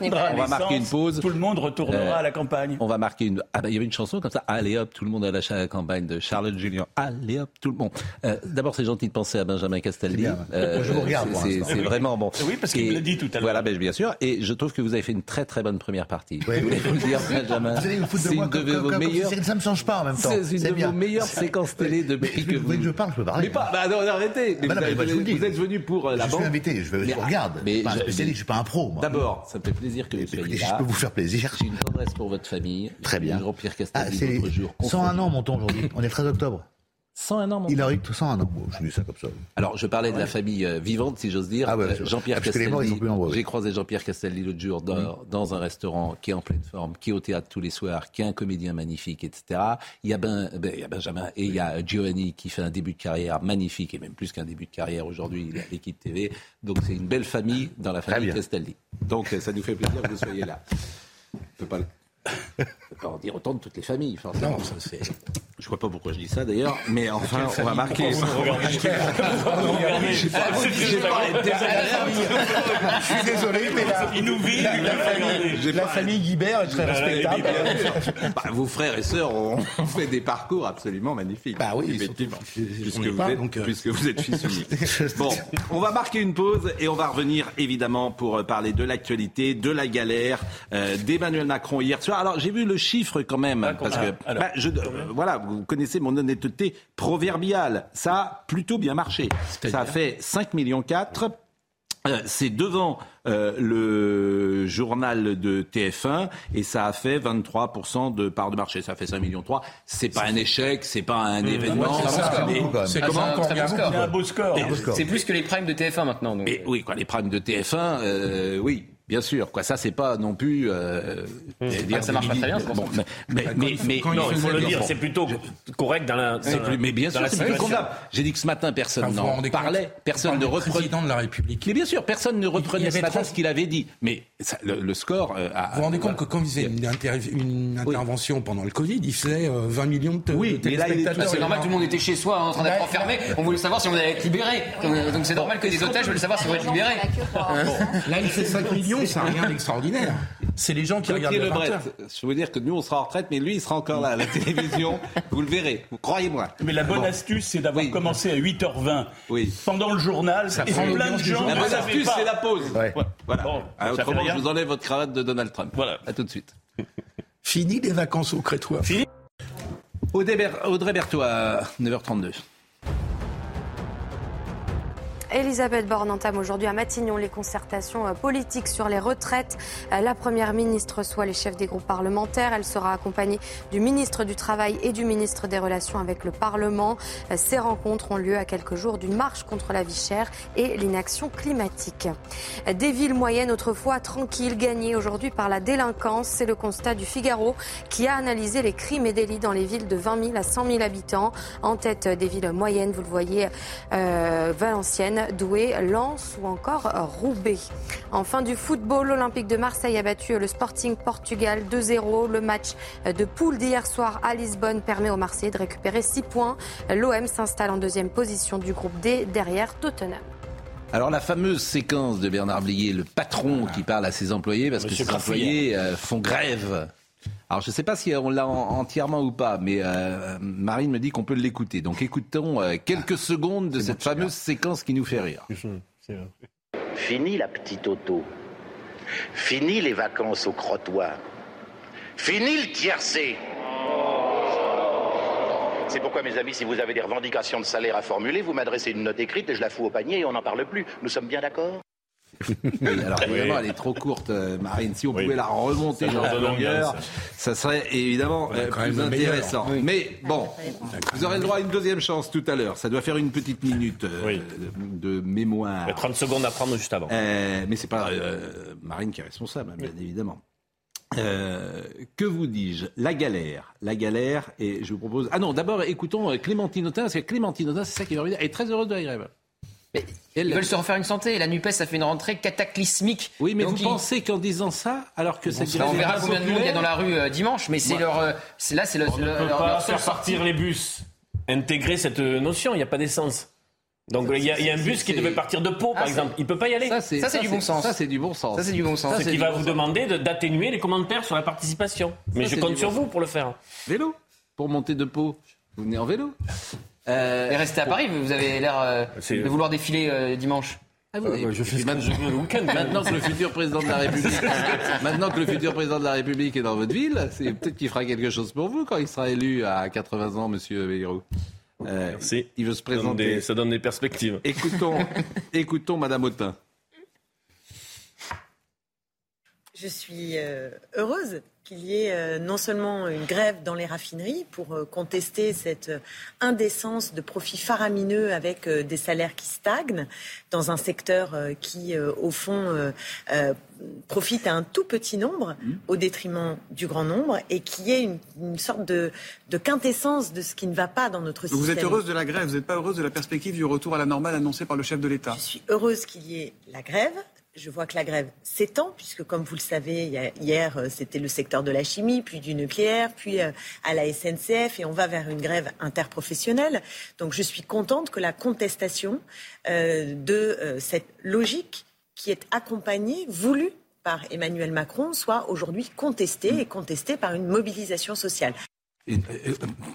on va marquer une pause. Tout le monde retournera Euh, à la campagne. On va marquer une. Ah bah, il y avait une chanson comme ça. Allez hop, tout le monde à la campagne de Charlotte Julien. Allez hop, tout le monde. Euh, D'abord, c'est gentil de penser à Benjamin Castaldi. Euh, Je vous regarde, C'est vraiment bon. Oui, parce qu'il l'a dit tout à l'heure. Voilà, ben, bien sûr. Et je trouve que vous avez fait une très très bonne première partie. Oui, je voulais oui. vous le dire, Benjamin. Vous allez vous foutre de C'est moi une comme, de comme- vos comme- meilleures. si ça ne change pas en même temps. C'est une de bien. vos meilleures séquences télé depuis que Vous vous. voulez que je parle, je peux parler. Mais pas, bah non, arrêtez. Vous, je êtes venu pour euh, la je banque. suis invité, je, je Mais- vous regarde. mais je suis pas un je- spécialiste, je suis pas un pro. moi. D'abord, ça me fait plaisir que vous soyez là. je peux vous faire plaisir. J'ai une tendresse pour votre famille. Très bien. Jean-Pierre Ah, Castaldi, c'est l'autre jour. 101 ans, mon ton aujourd'hui. On est le 13 octobre. 101 ans, mon Il a eu 101 ans. Bon, je dis ça comme ça. Alors, je parlais de la famille euh, vivante, si j'ose dire. Ah ouais, Jean-Pierre ah, oui. J'ai croisé Jean-Pierre Castaldi l'autre jour dans, dans un restaurant qui est en pleine forme, qui est au théâtre tous les soirs, qui est un comédien magnifique, etc. Il y a, ben, ben, il y a Benjamin et il y a Giovanni qui fait un début de carrière magnifique et même plus qu'un début de carrière aujourd'hui. Il est à l'équipe TV. Donc, c'est une belle famille dans la famille bien. Castaldi. Donc, ça nous fait plaisir que vous soyez là. On peut pas le- on peut pas en dire autant de toutes les familles, forcément. Non, ça c'est. Je vois pas pourquoi je dis ça d'ailleurs, mais enfin, on va marquer. <laughs> Je suis désolé, mais la, Il nous vit, la, la famille, la famille Guibert est très respectable. Bah, vos frères et sœurs ont fait des parcours absolument magnifiques. Bah oui, effectivement. Puisque, vous êtes, donc, euh. puisque vous êtes fils unique. <laughs> Bon, on va marquer une pause et on va revenir évidemment pour euh, parler de l'actualité, de la galère euh, d'Emmanuel Macron hier soir. Alors j'ai vu le chiffre quand même parce que alors, bah, je, euh, voilà, vous connaissez mon honnêteté proverbiale. Ça a plutôt bien marché. Ça a fait 5 millions 4. Euh, c'est devant euh, le journal de TF1 et ça a fait 23% de part de marché. Ça fait 5 millions 3. C'est pas un échec, c'est pas un événement. c'est Ah, comment un beau score. Un beau. C'est plus que les primes de TF1 maintenant. donc. mais oui, quoi, les primes de TF1, euh, oui. Bien sûr, quoi. Ça, c'est pas non plus. Euh, dire Ah, ça marche pas très bien, bon, mais, mais, mais, mais- quand il non, Il faut le dire, c'est plutôt correct dans la. dans plus- mais bien dans sûr, la c'est plus situation. condamnable. J'ai dit que ce matin, personne Enfin, n'en parlait, personne On ne reprenait. président de la République. Mais bien sûr, personne ne reprenait ce matin 30 ce qu'il avait dit. Mais ça, le, le score. euh, a- Vous vous rendez compte que quand il faisait une, inter- une intervention pendant le Covid, il faisait euh, 20 millions de, Oui, mais là, c'est normal, tout le monde était chez soi en train d'être enfermé. On voulait savoir si on allait être libéré. Donc donc c'est normal que des otages veulent savoir si on va être libérés. Là, il fait 5 millions, c'est rien d'extraordinaire. C'est les gens qui regardent le 20 Lebret, heures. je veux dire que nous on sera en retraite, mais lui il sera encore là à la <laughs> télévision. Vous le verrez, vous croyez-moi. Mais la bonne Bon. astuce, c'est d'avoir Oui. commencé à 8h20 Oui. pendant le journal. Ça et prend plein de gens. La ne bonne astuce, c'est la pause. Ouais. Voilà. Bon, ça fait autrement, je vous enlève votre cravate de Donald Trump. Voilà. À tout de suite. Fini les vacances au Crétois. Audrey, Ber- Audrey Berthois, 9h32. Elisabeth Borne entame aujourd'hui à Matignon les concertations euh, politiques sur les retraites. Euh, La première ministre reçoit les chefs des groupes parlementaires. Elle sera accompagnée du ministre du Travail et du ministre des Relations avec le Parlement. Euh, Ces rencontres ont lieu à quelques jours d'une marche contre la vie chère et l'inaction climatique. Des villes moyennes autrefois tranquilles gagnées aujourd'hui par la délinquance. C'est le constat du Figaro qui a analysé les crimes et délits dans les villes de 20 000 à 100 000 habitants. En tête des villes moyennes, vous le voyez, Valenciennes, Douai, Lens ou encore Roubaix. Enfin du football, l'Olympique de Marseille a battu le Sporting Portugal 2-0. Le match de poule d'hier soir à Lisbonne permet aux Marseillais de récupérer 6 points. L'OM s'installe en deuxième position du groupe D derrière Tottenham. Alors la fameuse séquence de Bernard Blier, le patron qui parle à ses employés parce Monsieur que ses employés euh, font grève. Alors je ne sais pas si on l'a en- entièrement ou pas, mais euh, Marine me dit qu'on peut l'écouter. Donc écoutons euh, quelques secondes de cette fameuse séquence qui nous fait rire. Fini la petite auto. Fini les vacances au crottoir. Fini le tiercé. C'est pourquoi, mes amis, si vous avez des revendications de salaire à formuler, vous m'adressez une note écrite et je la fous au panier et on n'en parle plus. Nous sommes bien d'accord? Alors évidemment, elle est trop courte, euh, Marine. Si on Oui. pouvait la remonter dans la longueur, ça serait évidemment euh, quand plus même intéressant. Mais bon, vous aurez le droit à une deuxième chance tout à l'heure. Ça doit faire une petite minute euh, Oui. de mémoire. Il y a 30 secondes à prendre juste avant. Euh, mais c'est pas euh, Marine qui est responsable, hein, bien évidemment. Euh, que vous dis-je? La galère. La galère, et je vous propose... Ah non, d'abord, écoutons Clémentine Autain, parce que Clémentine Autain, c'est ça qui va Elle est très heureuse de la grève. Mais Ils veulent se refaire une santé. Et la NUPES a fait une rentrée cataclysmique. Oui, mais Donc, vous ils- pensez qu'en disant ça, alors que grève on verra combien de monde il y a dans la rue euh, dimanche, mais c'est leur. euh, c'est- là, c'est le, On ne leur- peut leur- pas leur faire sortie. partir les bus. Intégrer cette notion, il n'y a pas d'essence. Donc il y, a- il y a un bus qui c'est- devait partir de Pau, par Ah, c'est- exemple. Il peut pas y aller. Ça, c'est c'est du bon sens. Ça, c'est du bon sens. Ça, c'est du bon sens. Ça, Ce c'est qui va vous demander de- d'atténuer les commentaires sur la participation. Mais je c'est compte sur vous pour le faire. Vélo Pour monter de Pau. Vous venez en vélo Et restez à Paris, vous avez l'air euh, de vouloir défiler euh, dimanche. Ah, vous- Euh, je fais et ce que maintenant- je veux le week-end. <laughs> Maintenant que le futur président de la République, <laughs> maintenant que le futur président de la République est dans votre ville, c'est peut-être qu'il fera quelque chose pour vous quand il sera élu à 80 ans, Monsieur Bayrou. Euh, Merci. Il veut se Ça donne présenter. des- ça donne des perspectives. Écoutons, <laughs> écoutons Madame Autain. Je suis euh, heureuse qu'il y ait euh, non seulement une grève dans les raffineries pour euh, contester cette euh, indécence de profits faramineux avec des salaires qui stagnent dans un secteur qui, au fond, profite à un tout petit nombre au détriment du grand nombre et qui est une, une sorte de, de quintessence de ce qui ne va pas dans notre système. vous êtes heureuse de la grève, vous n'êtes pas heureuse de la perspective du retour à la normale annoncée par le chef de l'État? Je suis heureuse qu'il y ait la grève. Je vois que la grève s'étend, puisque comme vous le savez, hier, euh, c'était le secteur de la chimie, puis du nucléaire, puis euh, à la SNCF, et on va vers une grève interprofessionnelle. Donc je suis contente que la contestation euh, de cette logique qui est accompagnée, voulue par Emmanuel Macron, soit aujourd'hui contestée et contestée par une mobilisation sociale.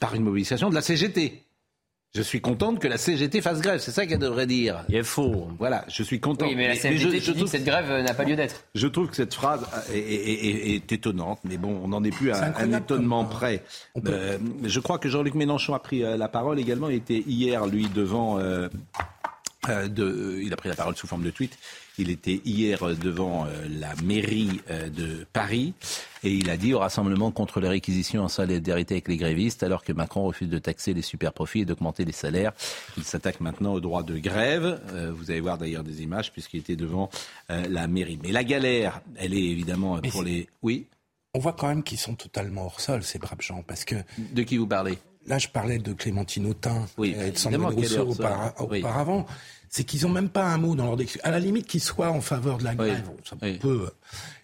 Par une mobilisation de la CGT. Je suis contente que la CGT fasse grève, c'est ça qu'elle devrait dire. Il est faux. Voilà, je suis content. Oui, mais la je- CFDT je trouve- que cette grève n'a pas lieu d'être. Je trouve que cette phrase est, est- est- est étonnante, mais bon, on n'en est plus à un étonnement près. peut- Euh, je crois que Jean-Luc Mélenchon a pris euh, la parole également. Il était hier, lui, devant. euh, euh, de, il a pris la parole sous forme de tweet. Il était hier euh, devant euh, la mairie euh, de Paris et il a dit au rassemblement contre les réquisitions en solidarité avec les grévistes, alors que Macron refuse de taxer les super profits et d'augmenter les salaires. Il s'attaque maintenant au droit de grève. Vous allez voir d'ailleurs des images puisqu'il était devant la mairie. Mais la galère, elle est évidemment Mais pour les. Oui? On voit quand même qu'ils sont totalement hors sol, ces braves gens, parce que... De qui vous parlez? Là, je parlais de Clémentine Autain Oui, et de Sandrine Rousseau hors sol. aupara- Oui. C'est qu'ils n'ont même pas un mot dans leur discussion. À la limite, qu'ils soient en faveur de la grève, ça peut...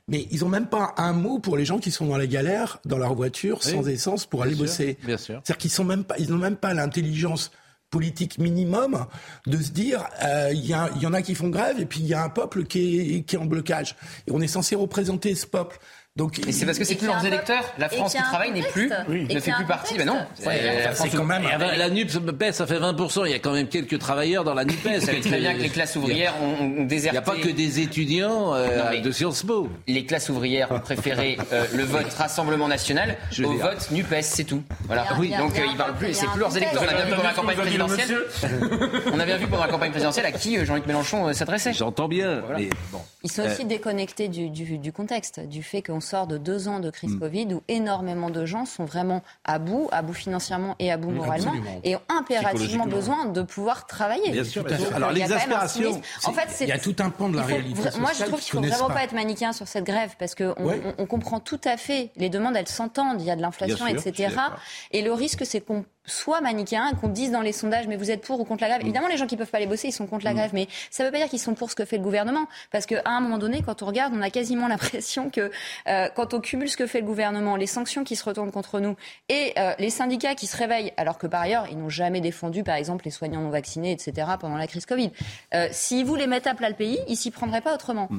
Mais ils n'ont même pas un mot pour les gens qui sont dans la galère, dans leur voiture, Oui. sans essence, pour Bien aller sûr, bosser. bien sûr. C'est-à-dire qu'ils sont même pas, ils n'ont même pas l'intelligence politique minimum de se dire euh, il y, y en a qui font grève et puis il y a un peuple qui est, qui est en blocage et on est censé représenter ce peuple donc Mais c'est parce que c'est plus leurs électeurs. La France qui travaille n'est plus, ne fait plus partie. Ben non. Enfin, c'est quand même. La NUPES baisse, ça fait 20%. Il y a quand même quelques travailleurs dans la NUPES. Vous savez très bien que les classes ouvrières ont, ont déserté. Il n'y a pas que des étudiants euh, Non, mais- de Sciences Po. Les classes ouvrières ont préféré <laughs> euh, le vote Rassemblement National Je au vote NUPES, c'est tout. Voilà. A- a- Donc euh, ils parlent peuple, plus, a c'est plus leurs électeurs. On a bien vu pendant la campagne présidentielle. On a bien vu pendant la campagne présidentielle à qui euh, Jean-Luc Mélenchon s'adressait. J'entends bien. Mais. Ils sont aussi déconnectés du contexte, du fait qu'on sort de deux ans de crise Mm. Covid où énormément de gens sont vraiment à bout, à bout financièrement et à bout Mm, moralement, absolument. et ont impérativement besoin de pouvoir travailler. Bien sûr, bien sûr. Alors, l'exaspération. En fait, il y a tout un pan de la faut réalité Moi, je trouve qu'il faut connaissent vraiment pas. pas être manichéen sur cette grève parce qu'on on, on comprend tout à fait les demandes, elles s'entendent. Il y a de l'inflation, etc. Et le risque, c'est qu'on soit manichéen, qu'on dise dans les sondages, mais vous êtes pour ou contre la Mm. grève. Évidemment, les gens qui peuvent pas aller bosser, ils sont contre la grève, mais ça veut pas dire qu'ils sont pour ce que fait le gouvernement, parce qu'à un moment donné, quand on regarde, on a quasiment <laughs> l'impression que euh, quand on cumule ce que fait le gouvernement, les sanctions qui se retournent contre nous et euh, les syndicats qui se réveillent, alors que par ailleurs, ils n'ont jamais défendu, par exemple, les soignants non vaccinés, etc. pendant la crise Covid. Euh, S'ils voulaient mettre à plat le pays, ils s'y prendraient pas autrement.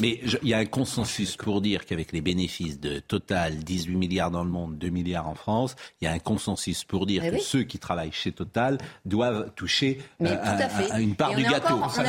Mais il y a un consensus pour dire qu'avec les bénéfices de Total, 18 milliards dans le monde, 2 milliards en France, il y a un consensus pour dire Mais que oui. ceux qui travaillent chez Total doivent toucher euh, à une part Et du gâteau, encore- soit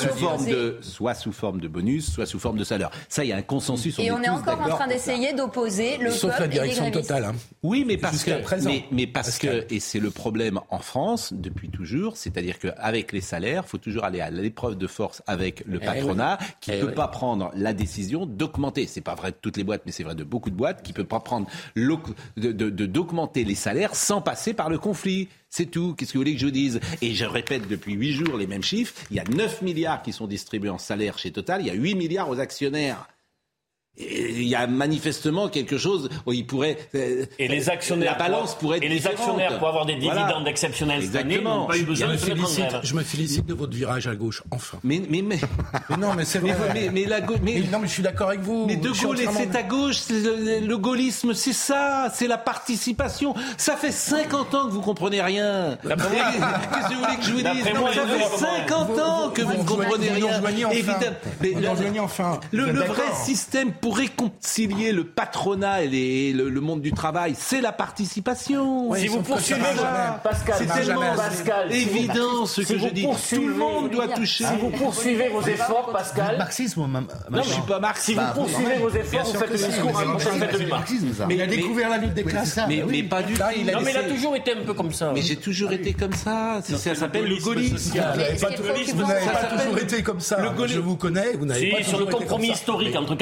sous forme de, soit sous forme de bonus, soit sous forme de salaire. Ça, il y a un consensus. Et on est encore en train d'essayer d'opposer le Sauf peuple la et les direction totale. hein. Oui, mais parce que, présent. mais, mais parce que, et c'est le problème en France depuis toujours, c'est-à-dire qu'avec les salaires, faut toujours aller à l'épreuve de force avec le Eh patronat, oui. qui Eh peut oui. pas prendre la décision d'augmenter. C'est pas vrai de toutes les boîtes, mais c'est vrai de beaucoup de boîtes, qui peut pas prendre l'oc- de, d'augmenter les salaires sans passer par le conflit. C'est tout. Qu'est-ce que vous voulez que je vous dise? Et je répète depuis huit jours les mêmes chiffres. Il y a 9 milliards qui sont distribués en salaire chez Total. Il y a 8 milliards aux actionnaires. Il y a manifestement quelque chose où il pourrait. euh, Et les actionnaires, La balance pourrait être et les différente. actionnaires pour avoir des dividendes Voilà. exceptionnels cette année Exactement. n'ont pas eu besoin je, me félicite, je me félicite de votre virage à gauche, enfin. Mais, mais, mais, <laughs> Mais non, mais c'est vrai. mais, mais- mais la gau- mais- Mais non, mais je suis d'accord avec vous. Mais De Gaulle c'est à gauche, le, le gaullisme, c'est ça, c'est la participation. Ça fait 50 ans que vous comprenez rien. <laughs> Qu'est-ce que vous voulez que je vous dise D'après moi, Ça fait deux, 50 ans que vous ne comprenez rien. Évidemment. Mais le- vrai système pour réconcilier le patronat et les- le, le monde du travail, c'est la participation. Si vous poursuivez, Pascal, c'est tellement Pascal, si vous- évident ce si que je dis. poursuivez- Tout le monde doit toucher. Si vous poursuivez vos efforts, Pascal. Marxisme, Non, mais je suis pas marxiste. Si vous Bah, poursuivez vos efforts, vous faites le discours mais à marxisme, il a découvert la lutte des classes. Mais, bah oui. pas du tout. il a Non, mais il a toujours été un peu comme ça. Mais j'ai toujours été comme ça. Ça s'appelle le gaullisme. Vous n'avez pas, gaullisme, vous n'avez ça pas s'appelle toujours été comme ça. le gaullisme. Je vous connais, vous n'avez pas sur toujours le été comme compromis ça. historique entre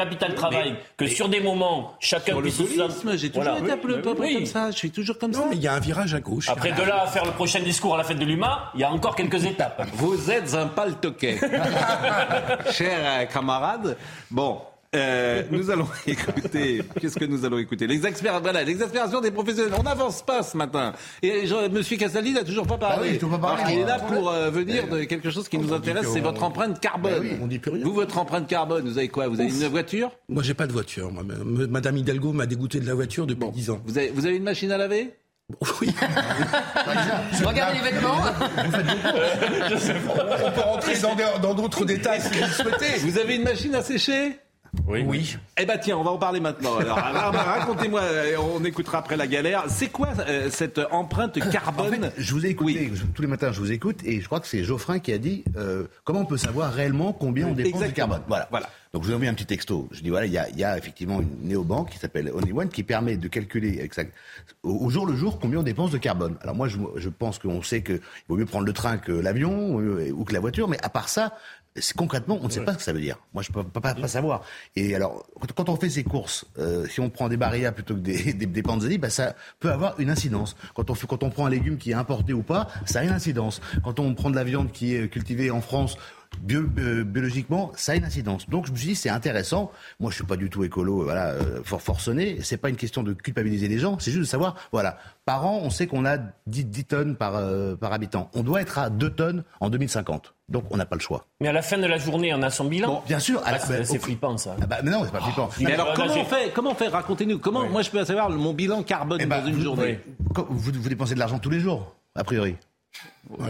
que sur des moments, chacun Sur le puisse se j'ai toujours Voilà. été un peu, peu près Oui. comme ça. Je suis toujours comme ça. Mais il y a un virage à gauche. Après, de là à faire le prochain discours à la fête de l'humain, il y a encore quelques étapes. Vous êtes un paltoquet. <laughs> Cher euh, camarade. Bon. Euh, nous allons <laughs> écouter. Qu'est-ce que nous allons écouter? Les experts, voilà, l'exaspération des professionnels. On n'avance pas ce matin. Et je, Monsieur Castaldi n'a toujours pas parlé. Ah oui, pas parlé. Alors qu'il est là Ouais. pour euh, venir de quelque chose qui nous intéresse, c'est votre empreinte carbone. Bah oui, on dit plus rien. Vous, votre empreinte carbone, vous avez quoi? Vous avez une voiture? Moi, j'ai pas de voiture. moi. Madame Hidalgo m'a dégoûté de la voiture depuis 10 ans. vous avez, vous avez une machine à laver? Oui. <laughs> Regardez les vêtements. On peut rentrer dans d'autres détails si vous le souhaitez. Vous avez une machine à sécher? Oui. Oui. Eh ben tiens, on va en parler maintenant. Alors, <laughs> racontez-moi, euh, on écoutera après la galère. C'est quoi euh, cette empreinte En carbone fait, je vous ai écouté, tous les matins je vous écoute, et je crois que c'est Geoffrin qui a dit euh, comment on peut savoir réellement combien on dépense de carbone? Voilà. Voilà. Donc je vous ai envoyé un petit texto. Je dis voilà, il y a, il y a effectivement une néobanque qui s'appelle Only One qui permet de calculer exact, au, au jour le jour combien on dépense de carbone. Alors moi je, je pense qu'on sait qu'il vaut mieux prendre le train que l'avion ou que la voiture, mais à part ça, concrètement on ne sait pas ce que ça veut dire. Moi je peux pas, pas, pas savoir. Et alors quand, on fait ses courses, euh, si on prend des Barilla plutôt que des, <laughs> des, des Panzani, bah, ça peut avoir une incidence. Quand on, fait, quand on prend un légume qui est importé ou pas, ça a une incidence. Quand on prend de la viande qui est cultivée en France, bio- euh, biologiquement, ça a une incidence. Donc je me suis dit c'est intéressant. Moi je suis pas du tout écolo, euh, voilà, euh, fort forcené. C'est pas une question de culpabiliser les gens, c'est juste de savoir, voilà, par an on sait qu'on a 10, 10 tonnes par euh, par habitant. On doit être à 2 tonnes en 2050. Donc on n'a pas le choix. Mais à la fin de la journée, on a son bilan. Bon, bien sûr. Ah, c'est au- flippant, ça. Ah bah, mais non, c'est pas flippant. Mais alors comment on fait Comment on fait? Racontez-nous. Comment moi je peux savoir mon bilan carbone Eh ben, dans une vous- journée? vous dépensez de l'argent tous les jours, a priori.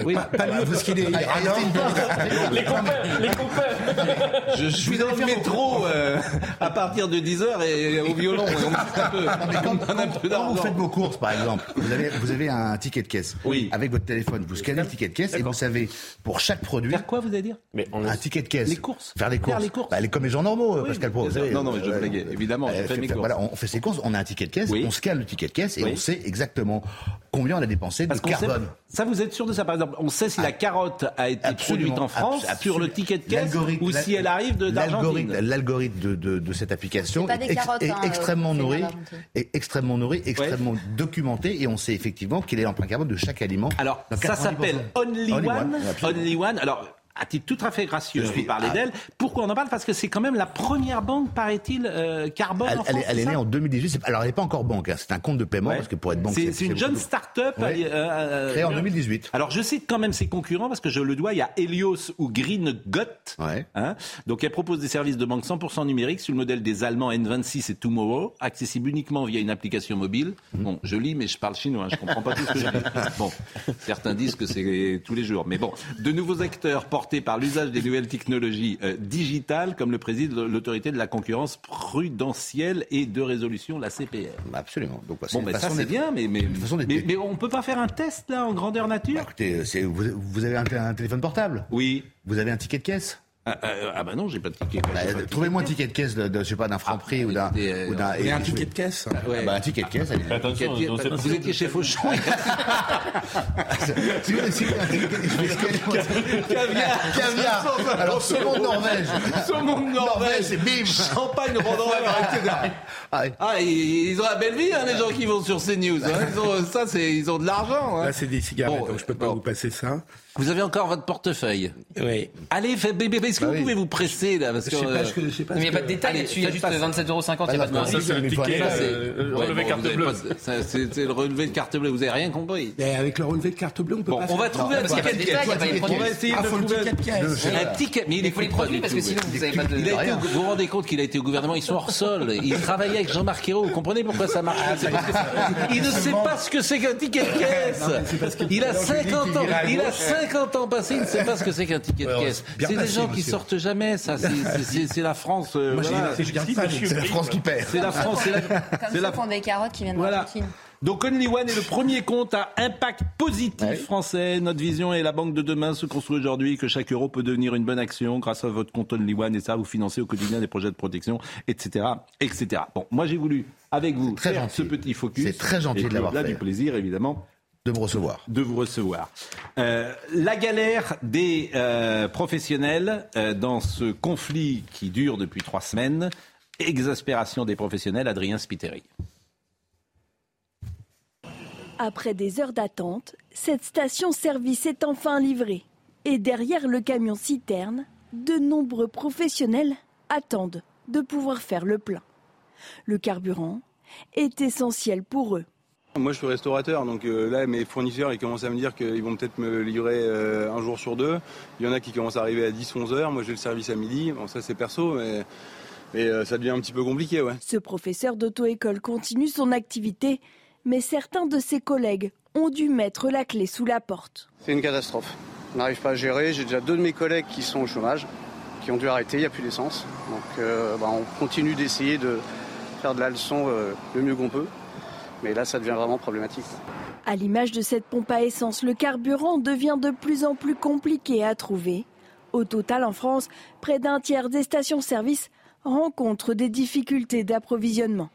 Oui. Pas, pas lui, parce qu'il est. Ah, radin. <laughs> Les copains, les copains. Je suis dans le métro euh, à partir de 10h et au violon. et on <laughs> un peu, on donne un peu Quand vous faites vos courses, par exemple, vous avez, vous avez un ticket de caisse. Oui. Avec votre téléphone, vous scannez le ticket de caisse et vous savez, pour chaque produit, Faire quoi, vous allez dire? Mais on un ticket de caisse. Les courses. Faire les Faire courses. les courses. Bah, les- comme les gens normaux, Pascal Pro. Non, non, mais je euh, blaguais. Évidemment, je euh, fais mes courses. Voilà, on fait ses courses, on a un ticket de caisse, Oui. on scanne le ticket de caisse et Oui. on sait exactement combien on a dépensé de carbone. ça, vous êtes sûr de ça? Par exemple, on sait si la carotte a été Absolument, produite en France sur le ticket de caisse L'algorithme- ou si elle arrive d'Argentine? l'algorithme de, de, de cette application pas des est, ex- carottes, est hein, extrêmement euh, nourri, est extrêmement nourri, extrêmement documenté et on sait effectivement quelle est l'empreinte carbone de chaque aliment. Alors, ça 90%. s'appelle Only, Only One. One. Only One. Alors, à titre tout à fait gracieux, Je vous ah. d'elle. Pourquoi on en parle? Parce que c'est quand même la première banque, paraît-il, euh, carbone Elle, en elle France. est, elle est c'est née en 2018. C'est- Alors, elle n'est pas encore banque. hein. C'est un compte de paiement Ouais. parce que pour être banque, C'est c'est une jeune start-up Ouais. euh, euh, Créée en euh, 2018. Alors je cite quand même ses concurrents parce que je le dois, il y a Helios ou Green Got. Ouais. Hein Donc elle propose des services de banque 100% numériques sur le modèle des Allemands N26 et Tomorrow, accessible uniquement via une application mobile. Mhm. Bon, je lis mais je parle chinois, je comprends pas tout ce que je lis. <laughs> Bon, certains disent que c'est tous les jours, mais bon, de nouveaux acteurs portés par l'usage des nouvelles technologies euh, digitales, comme le préside l'autorité de la concurrence prudentielle et de résolution, la CPR. Absolument. Donc, bah, Bon, ben ça c'est bien, mais mais, mais mais on peut pas faire un test là en grandeur nature? Écoutez, c'est- vous, vous avez un, un téléphone portable? Oui. Vous avez un ticket de caisse? Ah, euh, ah bah non, j'ai pas de ticket. Bah, Trouvez-moi un ticket de caisse de, de, je sais pas, d'un franc prix ou d'un. écoutez, euh, ou d'un- Et un et- ticket de caisse. Ah, bah, un ticket de caisse, allez. Attention, ticket. pas Vous étiez chez Fauchon. Si vous avez un ticket Caviar. Caviar. Alors, saumon de Norvège. Saumon de Norvège. c'est bim. Champagne Rodin. Ah, ouais. Ah, ils, ont la belle vie, hein, les gens qui vont sur CNews. Hein. Ils ont, ça, c'est, ils ont de l'argent. Hein. Là, c'est des cigarettes, donc je peux pas vous passer ça. Vous avez encore votre portefeuille. Oui. Allez, bébé. Est-ce que Bah vous oui. pouvez vous presser là parce Je que, sais pas, euh, je, je sais pas. Mais il n'y a pas de détail là-dessus, il y a juste pas ça. 27,50 euros, il n'y a Ah, pas de non, marge. ça, c'est faut ticket, euh, Ouais, relevé bon, carte bleue. C'est le relevé de carte bleue. Vous avez rien compris. Mais avec le relevé de carte bleue, on peut Bon, pas on va faire. trouver un Parce qu'il n'y a pas de ticket. détail, il n'y a pas les On produits. va essayer Ah, de le trouver un ticket. Mais il Il faut les produits du parce que sinon vous n'avez pas de. Vous vous rendez compte qu'il a été au gouvernement, ils sont hors sol. Il travaillait avec Jean-Marc Ayrault. Vous comprenez pourquoi ça marche? C'est- Il ne sait pas ce que c'est qu'un ticket de caisse. Il a 50 ans, il a 50 ans passé, il ne sait pas ce que c'est qu'un ticket de caisse. C'est des gens qui sortent jamais, ça. C'est- <laughs> la France. euh, c'est- la France qui perd. C'est la France. c'est la- ont des carottes qui viennent Voilà. d'Argentine. Donc Only One est le premier compte à impact positif français. Notre vision est la banque de demain se construit aujourd'hui, que chaque euro peut devenir une bonne action grâce à votre compte Only One et ça vous financez au quotidien des projets de protection, etc., etc. Bon, moi j'ai voulu avec vous très faire gentil. ce petit focus. C'est très gentil Et de l'avoir Là fait. du plaisir évidemment de me recevoir. de vous recevoir. Euh, la galère des euh, professionnels euh, dans ce conflit qui dure depuis trois semaines. Exaspération des professionnels, Adrien Spiteri. Après des heures d'attente, cette station-service est enfin livrée. Et derrière le camion citerne, de nombreux professionnels attendent de pouvoir faire le plein. Le carburant est essentiel pour eux. Moi, je suis restaurateur, donc euh, là, mes fournisseurs, ils commencent à me dire qu'ils vont peut-être me livrer euh, un jour sur deux. Il y en a qui commencent à arriver à 10-11 heures. Moi, j'ai le service à midi. Bon, ça, c'est perso, mais, mais, euh, ça devient un petit peu compliqué, ouais. Ce professeur d'auto-école continue son activité, mais certains de ses collègues ont dû mettre la clé sous la porte. C'est une catastrophe. On n'arrive pas à gérer. J'ai déjà deux de mes collègues qui sont au chômage, qui ont dû arrêter, il n'y a plus d'essence. Donc euh, bah, on continue d'essayer de faire de la leçon euh, le mieux qu'on peut. Mais là, ça devient vraiment problématique. À l'image de cette pompe à essence, le carburant devient de plus en plus compliqué à trouver. Au total, en France, près d'un tiers des stations-service rencontrent des difficultés d'approvisionnement.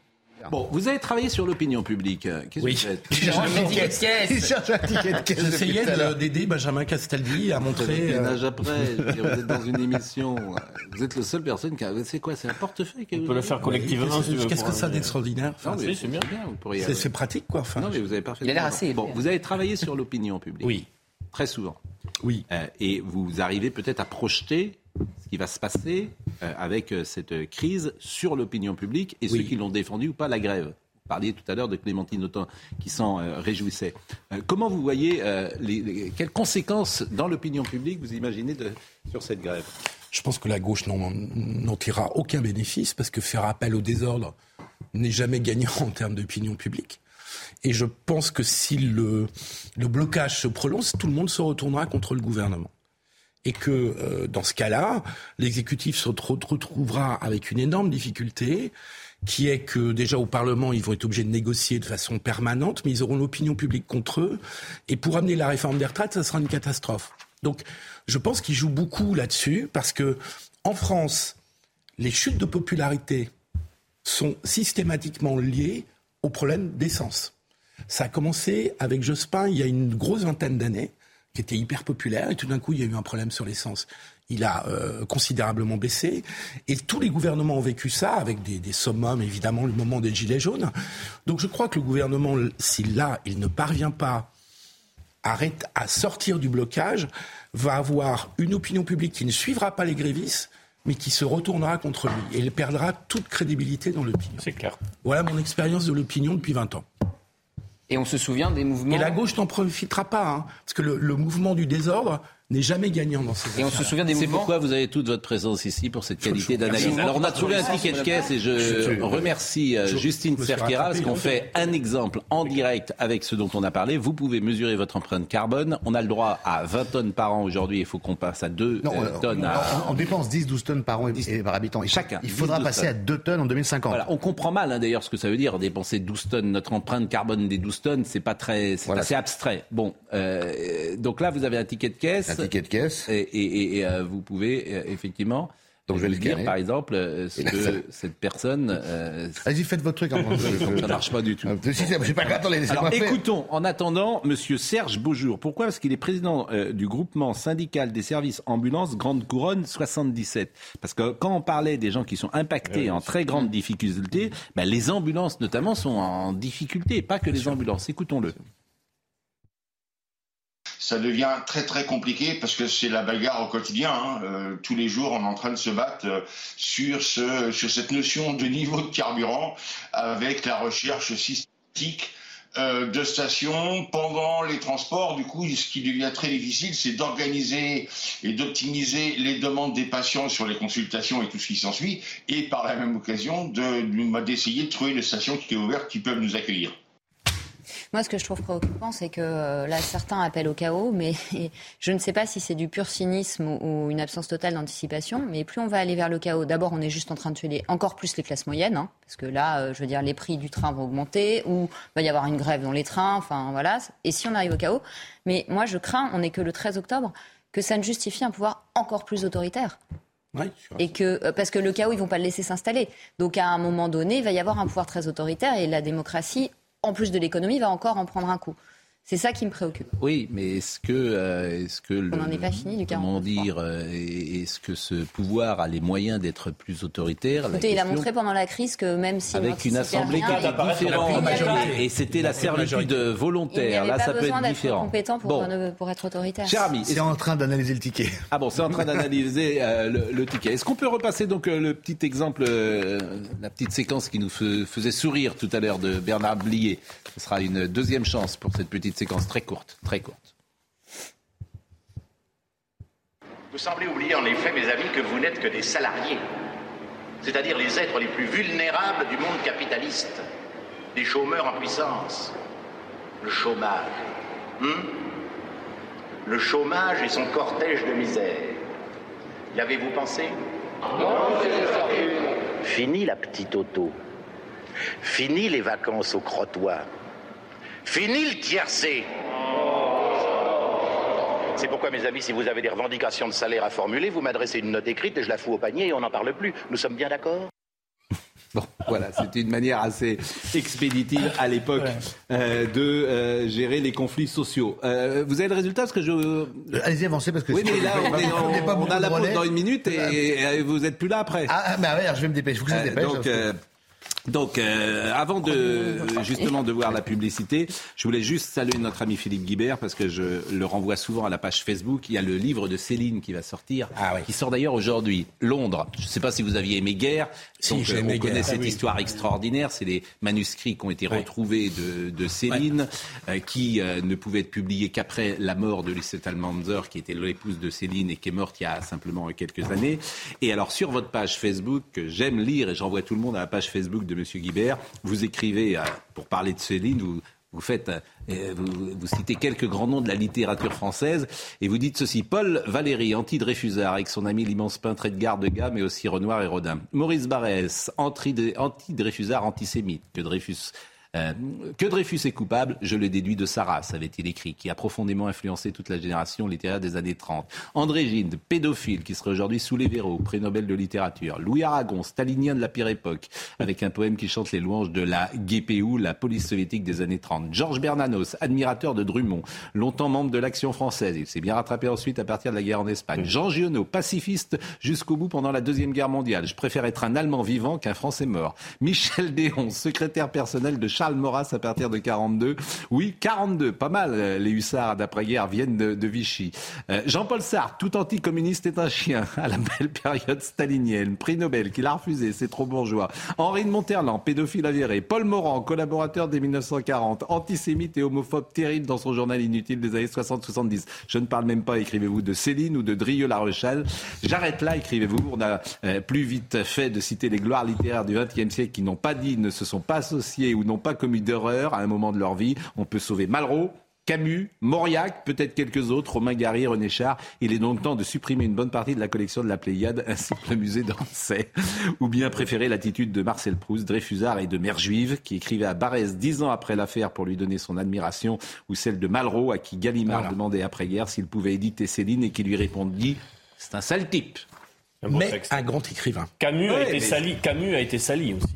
Bon, vous avez travaillé sur l'opinion publique. Qu'est-ce Oui. que vous faites Il cherche un ticket de caisse. Il cherche un ticket de caisse J'essayais d'aider Benjamin Castaldi à montrer. Le euh, après, je veux dire, vous êtes dans une <laughs> émission. Vous êtes la seule personne qui a. C'est quoi C'est un portefeuille que On vous peut le faire collectivement, Qu'est-ce que pour ça d'extraordinaire Non, Enfin, mais c'est- c'est bien, vous pourriez. C'est c'est pratique, quoi. Enfin, Non, mais vous avez parfaitement. Il a l'air assez Bon, vous avez travaillé sur l'opinion publique. Oui. Très souvent. Oui. Euh, et vous arrivez peut-être à projeter ce qui va se passer euh, avec euh, cette crise sur l'opinion publique et Oui. ceux qui l'ont défendu ou pas la grève. Vous parliez tout à l'heure de Clémentine Autain qui s'en euh, réjouissait. Comment vous voyez les, les- quelles conséquences dans l'opinion publique vous imaginez de, sur cette grève? Je pense que la gauche n'en n'en tirera aucun bénéfice parce que faire appel au désordre n'est jamais gagnant <laughs> en termes d'opinion publique. Et je pense que si le, blocage se prolonge, tout le monde se retournera contre le gouvernement. Et que euh, dans ce cas-là, l'exécutif se re- retrouvera avec une énorme difficulté, qui est que déjà au Parlement, ils vont être obligés de négocier de façon permanente, mais ils auront l'opinion publique contre eux. Et pour amener la réforme des retraites, ça sera une catastrophe. Donc, je pense qu'ils jouent beaucoup là-dessus, parce que en France, les chutes de popularité sont systématiquement liées au problème d'essence. Ça a commencé avec Jospin il y a une grosse vingtaine d'années, qui était hyper populaire, et tout d'un coup, il y a eu un problème sur l'essence. Il a euh, considérablement baissé, et tous les gouvernements ont vécu ça, avec des, des summums, évidemment, le moment des Gilets jaunes. Donc je crois que le gouvernement, si là, il ne parvient pas arrête à sortir du blocage, va avoir une opinion publique qui ne suivra pas les grévistes, mais qui se retournera contre lui. Et il perdra toute crédibilité dans l'opinion. C'est clair. Voilà mon expérience de l'opinion depuis 20 ans. Et on se souvient des mouvements. Et la gauche n'en profitera pas, hein, parce que le, le mouvement du désordre n'est jamais gagnant dans ces Et on se souvient des C'est mouvements. pourquoi vous avez toute votre présence ici pour cette qualité d'analyse. Alors on a trouvé un ticket de caisse et je remercie euh, Justine Cerquera parce qu'on fait un exemple en direct avec ce dont on a parlé. Vous pouvez mesurer votre empreinte carbone. On a le droit à 20 tonnes par an aujourd'hui. Il faut qu'on passe à 2 Non, euh, on- tonnes. on, à- on dépense 10-12 tonnes par an et, et par habitant. Il, Chacun, Il faudra 10-12 passer tonnes. à 2 tonnes en 2050. Voilà, on comprend mal hein, d'ailleurs ce que ça veut dire dépenser 12 tonnes. Notre empreinte carbone des 12 tonnes, c'est pas très, c'est Voilà. assez abstrait. Bon, euh, donc là vous avez un ticket de caisse. Ticket de caisse. Et, et- et, euh, vous pouvez euh, effectivement. Donc, je vais le dire, par exemple, euh, ce Et là, que ça- cette personne. euh, Vas-y, faites votre truc. Hein, ça <laughs> marche pas du tout. Si, si, pas attendez, Alors écoutons, en attendant, Monsieur Serge Beaujour. Pourquoi? Parce qu'il est président euh, du groupement syndical des services ambulances Grande Couronne 77. Parce que quand on parlait des gens qui sont impactés en très grande difficulté, ben, les ambulances notamment sont en difficulté, pas que les ambulances. Écoutons-le. Ça devient très très compliqué parce que c'est la bagarre au quotidien. hein. Euh, tous les jours, on est en train de se battre euh, sur, ce, sur cette notion de niveau de carburant avec la recherche systématique euh, de stations pendant les transports. Du coup, ce qui devient très difficile, c'est d'organiser et d'optimiser les demandes des patients sur les consultations et tout ce qui s'ensuit, et par la même occasion de- d'essayer de, trouver une station qui est ouverte qui peuvent nous accueillir. Moi, ce que je trouve préoccupant, c'est que euh, là, certains appellent au chaos, mais <laughs> je ne sais pas si c'est du pur cynisme ou, une absence totale d'anticipation. Mais plus on va aller vers le chaos, d'abord, on est juste en train de tuer encore plus les classes moyennes, hein, parce que là, euh, je veux dire, les prix du train vont augmenter, ou il va y avoir une grève dans les trains, enfin voilà. Et si on arrive au chaos, mais moi, je crains, on n'est que le 13 octobre, que ça ne justifie un pouvoir encore plus autoritaire. et que, euh, parce que le chaos, ils vont pas le laisser s'installer. Donc à un moment donné, il va y avoir un pouvoir très autoritaire et la démocratie, en plus de l'économie, va encore en prendre un coup. C'est ça qui me préoccupe. Oui, mais est-ce que, euh, est-ce que le, on n'en est pas fini du Comment dire euh, Est-ce que ce pouvoir a les moyens d'être plus autoritaire Écoutez, il a montré pendant la crise que même si avec une assemblée qui était différente et c'était la servitude volontaire. Là, ça peut être différent. compétent pour, pour être autoritaire. Cher ami, c'est en train d'analyser le ticket. Ah bon, c'est en train d'analyser euh, le, ticket. Est-ce qu'on peut repasser donc le petit exemple, la petite séquence qui nous faisait sourire tout à l'heure de Bernard Blier? Ce sera une deuxième chance pour cette petite séquence très courte, très courte. Vous semblez oublier en effet, mes amis, que vous n'êtes que des salariés, c'est-à-dire les êtres les plus vulnérables du monde capitaliste, des chômeurs en puissance. Le chômage. Hmm? le chômage et son cortège de misère. Y avez-vous pensé? Non, Fini la petite auto. Fini les vacances au crottoir. Fini le tiercé. C'est pourquoi, mes amis, si vous avez des revendications de salaire à formuler, vous m'adressez une note écrite et je la fous au panier et on n'en parle plus. Nous sommes bien d'accord? <laughs> Bon, voilà, c'était une manière assez expéditive à l'époque euh, de euh, gérer les conflits sociaux. Euh, vous avez le résultat? Parce que je. Allez-y, avancez parce que. Oui, mais là, on, a la pause dans une minute et, vous n'êtes plus là après. Ah, bah ouais, je vais me dépêcher. Faut que je me dépêche. donc, donc, euh, avant de justement de voir la publicité, je voulais juste saluer notre ami Philippe Guibert parce que je le renvoie souvent à la page Facebook. Il y a le livre de Céline qui va sortir, ah qui sort d'ailleurs aujourd'hui. Londres. Je ne sais pas si vous aviez aimé Guerre. Si, Donc, euh, on connaît cette ah histoire extraordinaire. C'est les manuscrits qui ont été retrouvés de, de Céline, euh, qui ne pouvaient être publiés qu'après la mort de Lisette Almanzer, qui était l'épouse de Céline et qui est morte il y a simplement quelques années. Et alors sur votre page Facebook, que j'aime lire et j'envoie tout le monde à la page Facebook de Monsieur Guibert. Vous écrivez, euh, pour parler de Céline, vous, vous euh, vous, citez quelques grands noms de la littérature française et vous dites ceci Paul Valéry, anti-Dreyfusard, avec son ami l'immense peintre Edgar Degas, mais aussi Renoir et Rodin. Maurice Barrès, anti-Dreyfusard, antisémite, que Dreyfus euh, que Dreyfus est coupable, je le déduis de sa race, avait-il écrit, qui a profondément influencé toute la génération littéraire des années 30. André Gide, pédophile, qui serait aujourd'hui sous les verrous, prix Nobel de littérature. Louis Aragon, stalinien de la pire époque, avec un poème qui chante les louanges de la GPU, la police soviétique des années 30. Georges Bernanos, admirateur de Drummond, longtemps membre de l'Action française. Il s'est bien rattrapé ensuite à partir de la guerre en Espagne. Jean Giono, pacifiste jusqu'au bout pendant la Deuxième Guerre mondiale. Je préfère être un Allemand vivant qu'un Français mort. Michel Déon, secrétaire personnel de Charles Maurras à partir de 42. Oui, 42, pas mal. Euh, les hussards d'après-guerre viennent de, Vichy. Euh, Jean-Paul Sartre, tout anticommuniste est un chien <laughs> à la belle période stalinienne. Prix Nobel qu'il a refusé, c'est trop bourgeois. Henri de Monterland, pédophile avéré. Paul Morand, collaborateur des 1940, antisémite et homophobe terrible dans son journal inutile des années 60-70. Je ne parle même pas, écrivez-vous, de Céline ou de Drieux-La Rochelle. J'arrête là, écrivez-vous. On a euh, plus vite fait de citer les gloires littéraires du XXe siècle qui n'ont pas dit, ne se sont pas associés ou n'ont pas commis d'horreur à un moment de leur vie. On peut sauver Malraux, Camus, Mauriac, peut-être quelques autres, Romain Gary, René Char. Il est donc temps de supprimer une bonne partie de la collection de la Pléiade <laughs> ainsi que le musée d'Orsay. Ou bien préférer l'attitude de Marcel Proust, Dreyfusard et de Mère Juive, qui écrivait à Barès dix ans après l'affaire pour lui donner son admiration, ou celle de Malraux, à qui Gallimard demandait après-guerre s'il pouvait éditer Céline et qui lui répondit c'est un sale type. mais un grand écrivain. Camus, a été sali, Camus a été sali aussi.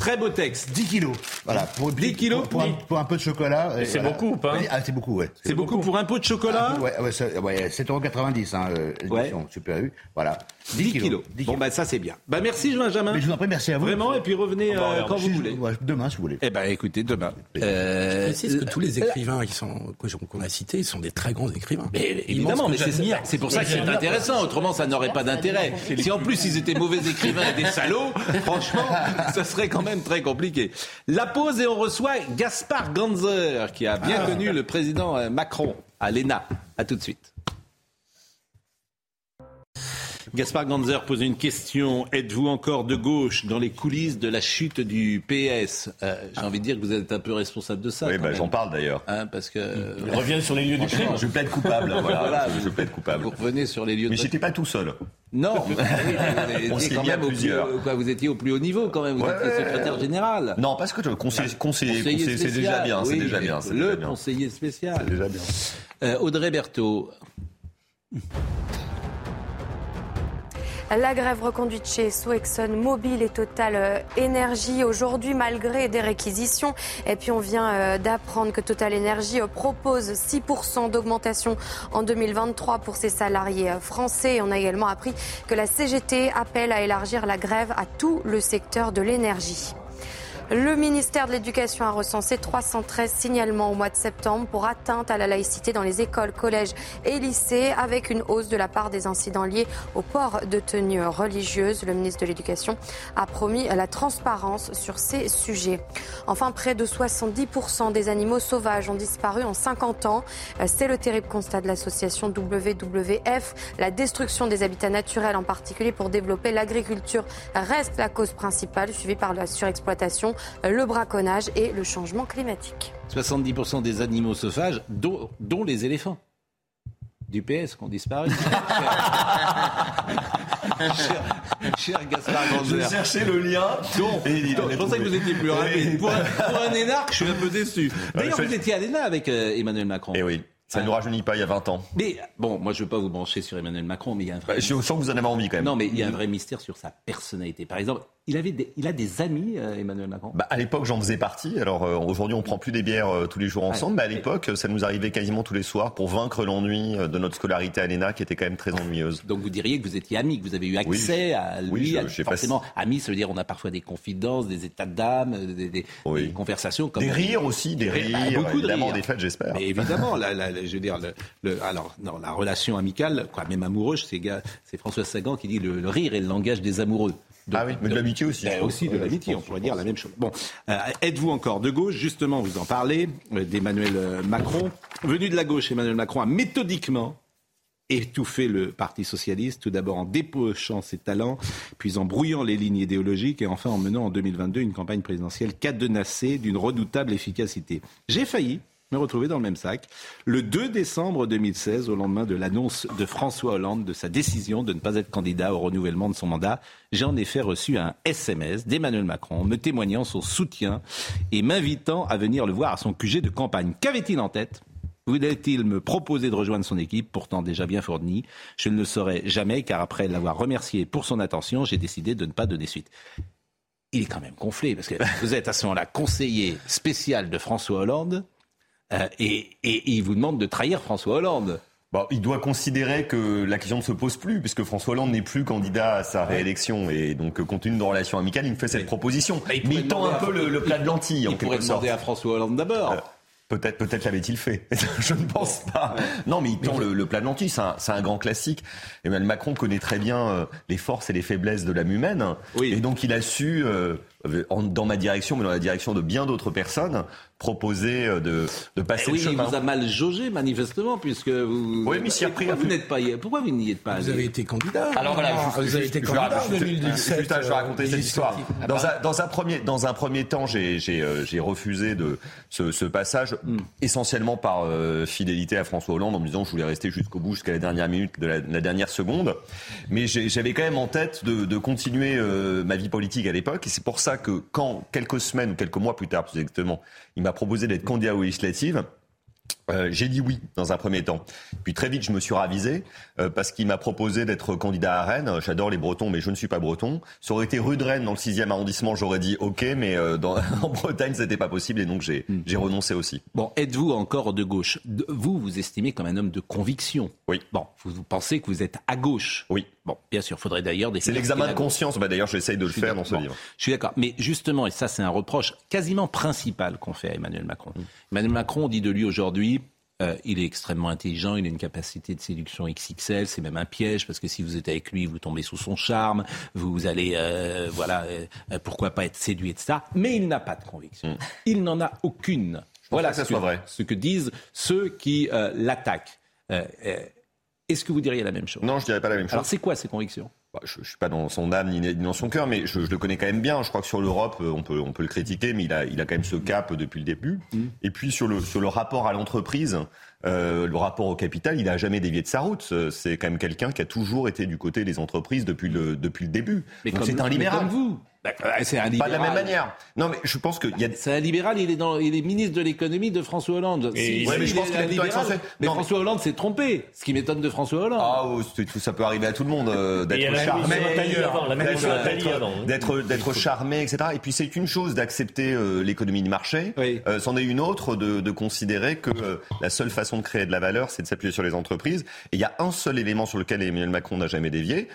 Très beau texte. 10 kilos. Voilà. Pour 10 kilos pour, un, peu de chocolat. C'est beaucoup pas Ah, c'est beaucoup, ouais. C'est beaucoup, pour un pot de chocolat Ouais, ouais, ouais 7,90 hein, euh, l'édition Super U. Voilà. 10, kilos. Bon, bah ça c'est bien. Bah merci Benjamin. Mais je vous en prie, merci à vous. Vraiment, et puis revenez euh, quand vous voulez. Demain, si vous voulez. Eh ben écoutez, demain. Euh, je précise que tous les écrivains qui sont qu'on a cités sont des très grands écrivains. Mais évidemment, mais c'est pour ça que c'est intéressant. Autrement, ça n'aurait pas d'intérêt. Si en plus ils étaient mauvais écrivains et des salauds, <laughs> franchement, ça serait quand même très compliqué. La pause et on reçoit Gaspard Ganzer, qui a bien ah. connu le président euh, Macron à l'ENA. A tout de suite. Gaspard Ganzer pose une question. Êtes-vous encore de gauche dans les coulisses de la chute du PS Euh, J'ai envie de dire que vous êtes un peu responsable de ça. Oui, bah, j'en parle d'ailleurs. Hein, parce que Il revient sur les lieux du crime. Je plaide coupable. voilà, je plaide coupable. Vous revenez sur les lieux Mais de j'étais pas tout seul. Non, mais <laughs> vous On s'est mis à plus, quoi, vous étiez au plus haut niveau quand même. Vous Ouais, étiez secrétaire général. Non, parce que conseiller, conseiller, Conseiller conseiller, c'est déjà bien, c'est déjà bien. c'est Le déjà bien. conseiller spécial. C'est déjà bien. Euh, Audrey Berthaud. La grève reconduite chez Sceaux, Exxon Mobil et Total euh, Énergie aujourd'hui malgré des réquisitions. Et puis on vient euh, d'apprendre que Total Énergie euh, propose 6% d'augmentation en 2023 pour ses salariés français. On a également appris que la CGT appelle à élargir la grève à tout le secteur de l'énergie. Le ministère de l'Éducation a recensé 313 signalements au mois de septembre pour atteinte à la laïcité dans les écoles, collèges et lycées, avec une hausse de la part des incidents liés au port de tenues religieuses. Le ministre de l'Éducation a promis la transparence sur ces sujets. Enfin, près de 70% des animaux sauvages ont disparu en 50 ans. C'est le terrible constat de l'association WWF. La destruction des habitats naturels, en particulier pour développer l'agriculture, reste la cause principale, suivie par la surexploitation, le braconnage et le changement climatique. 70% des animaux sauvages, dont, dont les éléphants. Du PS qui ont disparu. <laughs> cher, cher Gaspard Je Ganzer. cherchais le lien. Donc, Et il donc, avait je pensais que vous étiez plus rapide. Pour, un- pour un <laughs> énarque, je suis un peu déçu. D'ailleurs, Ouais, vous je- étiez à l'ENA avec euh, Emmanuel Macron. Eh oui, ça ne nous rajeunit pas il y a 20 ans. Mais bon, moi je veux pas vous brancher sur Emmanuel Macron, mais il y a un vrai. Bah, je sens que vous en avez envie quand même. Non, mais il y a un vrai mystère sur sa personnalité. Par exemple, il avait, des, il a des amis, euh, Emmanuel Macron. Bah, à l'époque, j'en faisais partie. Alors euh, aujourd'hui, on prend plus des bières euh, tous les jours ensemble, mais à l'époque, ça nous arrivait quasiment tous les soirs pour vaincre l'ennui de notre scolarité à l'ENA, qui était quand même très ennuyeuse. Donc vous diriez que vous étiez amis, que vous avez eu accès à lui. oui, je- à- forcément, amis, ça veut dire on a parfois des confidences, des états d'âme, des, conversations. Comme Des rires aussi, des rires, Bah, beaucoup de rires. des fêtes, j'espère. Mais évidemment, <laughs> la, la- la- je veux dire, le, le- alors dans la relation amicale, quoi, même amoureuse, c'est François Sagan qui dit le, le rire est le langage des amoureux. Ah oui, mais de l'amitié aussi, Ben, aussi de Ouais, l'amitié, on pourrait dire la même chose. Bon, euh, êtes-vous encore de gauche? Justement, vous en parlez euh, d'Emmanuel euh, Macron. Venu de la gauche, Emmanuel Macron a méthodiquement étouffé le Parti socialiste, tout d'abord en dépochant ses talents, puis en brouillant les lignes idéologiques et enfin en menant en 2022 une campagne présidentielle cadenassée d'une redoutable efficacité. J'ai failli me retrouver dans le même sac. Le 2 décembre 2016, au lendemain de l'annonce de François Hollande de sa décision de ne pas être candidat au renouvellement de son mandat, j'ai en effet reçu un SMS d'Emmanuel Macron me témoignant son soutien et m'invitant à venir le voir à son QG de campagne. Qu'avait-il en tête? Voulait-il me proposer de rejoindre son équipe, pourtant déjà bien fournie? Je ne le saurais jamais, car après l'avoir remercié pour son attention, j'ai décidé de ne pas donner suite. Il est quand même gonflé, parce que vous êtes à ce moment-là conseiller spécial de François Hollande, euh, et, et il vous demande de trahir François Hollande. Bon, il doit considérer que la question ne se pose plus, puisque François Hollande n'est plus candidat à sa réélection. Et donc, euh, compte tenu de nos relations amicales, il me fait cette proposition. il Mais pourrait il tend un peu le, le plat de lentilles, en Il pourrait quelque sorte. demander à François Hollande d'abord. Euh, Peut-être, peut-être l'avait-il fait. <laughs> Je ne pense pas. Non, mais il tend le, le plat de lentilles. C'est un, grand classique. Emmanuel Macron connaît très bien les forces et les faiblesses de l'âme humaine. Et donc, il a su, euh, dans ma direction, mais dans la direction de bien d'autres personnes, proposer euh, de, de passer Eh oui, le il chemin. vous a mal jaugé, manifestement, puisque vous. Oui, mais s'y a pris pourquoi vous n'êtes pas. Pourquoi vous n'y êtes pas Vous avez été candidat. Alors voilà, Ah, juste- vous avez été candidat en raconter- 2017. juste, je vais raconter cette histoire. Dans un, dans un premier, dans un premier temps, j'ai, euh, refusé de ce, ce passage essentiellement par euh, fidélité à François Hollande en me disant que je voulais rester jusqu'au bout, jusqu'à la dernière minute de la, la dernière seconde. Mais j'avais quand même en tête de, de continuer euh, ma vie politique à l'époque, et c'est pour ça que quand quelques semaines ou quelques mois plus tard, plus exactement, il m'a proposé d'être candidat aux législatives. Euh, j'ai dit oui dans un premier temps. Puis très vite, je me suis ravisé euh, parce qu'il m'a proposé d'être candidat à Rennes. J'adore les Bretons, mais je ne suis pas breton. Ça aurait été rue de Rennes dans le 6e arrondissement, j'aurais dit OK, mais euh, dans, <laughs> en Bretagne, c'était pas possible et donc j'ai j'ai renoncé aussi. Bon, êtes-vous encore de gauche? Vous, vous estimez comme un homme de conviction? Oui. Bon, vous, vous pensez que vous êtes à gauche? Oui. Bon, bien sûr, faudrait d'ailleurs C'est l'examen de conscience. Bah, D'ailleurs, j'essaye de le Je faire dans ce Bon, livre. Je suis d'accord. Mais justement, et ça c'est un reproche quasiment principal qu'on fait à Emmanuel Macron. Mm. Emmanuel Macron dit de lui aujourd'hui, euh, il est extrêmement intelligent, il a une capacité de séduction XXL, c'est même un piège parce que si vous êtes avec lui, vous tombez sous son charme, vous allez, euh, voilà, euh, pourquoi pas être séduit, etc. Mais il n'a pas de conviction. Il n'en a aucune. voilà Mm. que ça ce soit vrai. ce que disent ceux qui l'attaquent. Est-ce que vous diriez la même chose? Non, je dirais pas la même chose. Alors c'est quoi ces convictions? Bah, je ne suis pas dans son âme ni dans son cœur, mais je, je, le connais quand même bien. Je crois que sur l'Europe, euh, on peut, on peut le critiquer, mais il a, il a quand même ce cap depuis le début. Mm. Et puis sur le, sur le rapport à l'entreprise, euh, le rapport au capital, il n'a jamais dévié de sa route. C'est quand même quelqu'un qui a toujours été du côté des entreprises depuis le, depuis le début. Mais c'est un libéral. Comme vous. Bah, c'est un Pas de la même manière. Non, mais je pense que y a... c'est un libéral. Il est dans, il est ministre de l'économie de François Hollande. Et ouais, mais je pense qu'il est libéral. Mais non, François Hollande s'est trompé. Ce qui m'étonne de François Hollande. Ah, oh, ça peut arriver à tout le monde euh, <laughs> d'être charmé, d'être d'être charmé, etc. Et puis c'est une chose d'accepter euh, l'économie de marché. Oui. Euh, c'en est une autre de, de considérer que euh, la seule façon de créer de la valeur, c'est de s'appuyer sur les entreprises. Et il y a un seul élément sur lequel Emmanuel Macron n'a jamais dévié.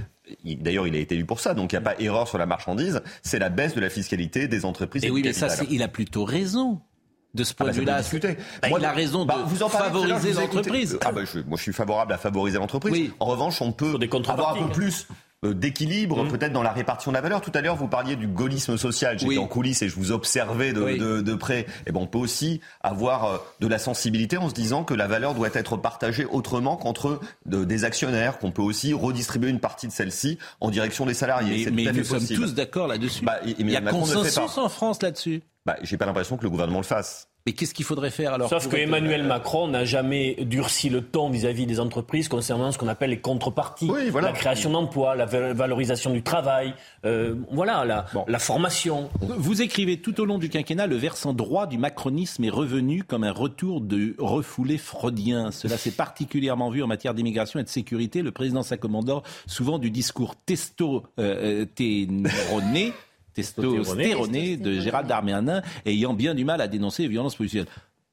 D'ailleurs, il a été élu pour ça, donc il n'y a pas erreur sur la marchandise. C'est la baisse de la fiscalité des entreprises. Et, et oui, mais ça, il a plutôt raison. De ce point ah de vue-là, bah, il a raison de bah, vous en favoriser l'entreprise. Ah bah, je, moi, je suis favorable à favoriser l'entreprise. Oui. En revanche, on peut avoir un peu plus d'équilibre mmh. peut-être dans la répartition de la valeur. Tout à l'heure, vous parliez du gaullisme social. J'étais Oui. en coulisses et je vous observais de, Oui. de, de près. Et ben, on peut aussi avoir euh, de la sensibilité en se disant que la valeur doit être partagée autrement qu'entre de- des actionnaires, qu'on peut aussi redistribuer une partie de celle-ci en direction des salariés. Mais, mais nous sommes possible. tous d'accord là-dessus. Bah, il y a Macron consensus en France là-dessus. Bah, j'ai pas l'impression que le gouvernement le fasse. Mais qu'est-ce qu'il faudrait faire alors Sauf que Emmanuel Macron n'a jamais durci le ton vis-à-vis des entreprises concernant ce qu'on appelle les contreparties. voilà. La création d'emplois, la val- valorisation du travail, euh, voilà, la, la formation. Vous écrivez tout au long du quinquennat, le versant droit du macronisme est revenu comme un retour de refoulé freudien. Cela s'est particulièrement vu en matière d'immigration et de sécurité. Le président s'accommodant souvent du discours testo-téroné. <laughs> Testostéroné de Gérald Darmanin, ayant bien du mal à dénoncer les violences policières.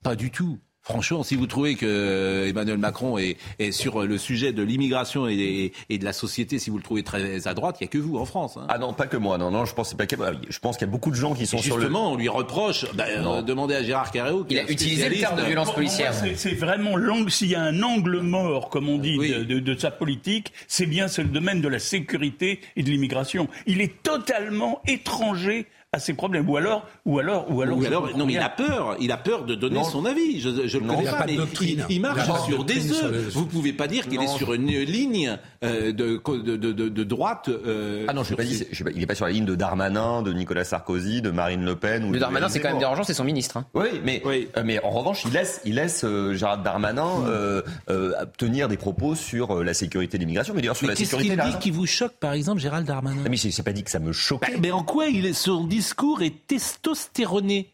Pas du tout. Franchement, si vous trouvez que euh, Emmanuel Macron est, est sur le sujet de l'immigration et, et de la société, si vous le trouvez très à droite, il n'y a que vous en France. hein. Ah non, pas que moi. Non, non, je pense pas que moi. Je pense qu'il y a beaucoup de gens qui sont Et sur le. justement, on lui reproche, bah, euh, demandez à Gérard Carreau. qui est un spécialiste. Pour moi, c'est- C'est vraiment l'angle, s'il y a un angle mort, comme on dit, de, de- de sa politique, c'est bien ce domaine de la sécurité et de l'immigration. Il est totalement étranger à ces problèmes. Ou alors, ou alors, ou alors. Ou non, mais il a peur. Il a peur de donner Non. son avis. Je, je le Non, connais il y a pas, pas de mais il, il marche Il y a pas de sur des sur œufs. le- Vous pouvez pas dire qu'il est sur une ligne euh, de, de, de, droite. euh, Ah non, je sur pas dit, pas, il n'est pas sur la ligne de Darmanin, de Nicolas Sarkozy, de Marine Le Pen. Ou Darmanin, c'est quand même dérangeant, c'est son ministre. hein. Oui, mais, euh, mais en revanche, il laisse, il laisse euh, Gérard Darmanin euh, euh, tenir des propos sur euh, la sécurité de l'immigration. Mais d'ailleurs, sur Mais la qu'est-ce sécurité, qu'il là, dit qui vous choque, par exemple, Gérald Darmanin? Ah, Mais j'ai pas dit que ça me choquait. Bah, mais en quoi il est, son discours est testostéroné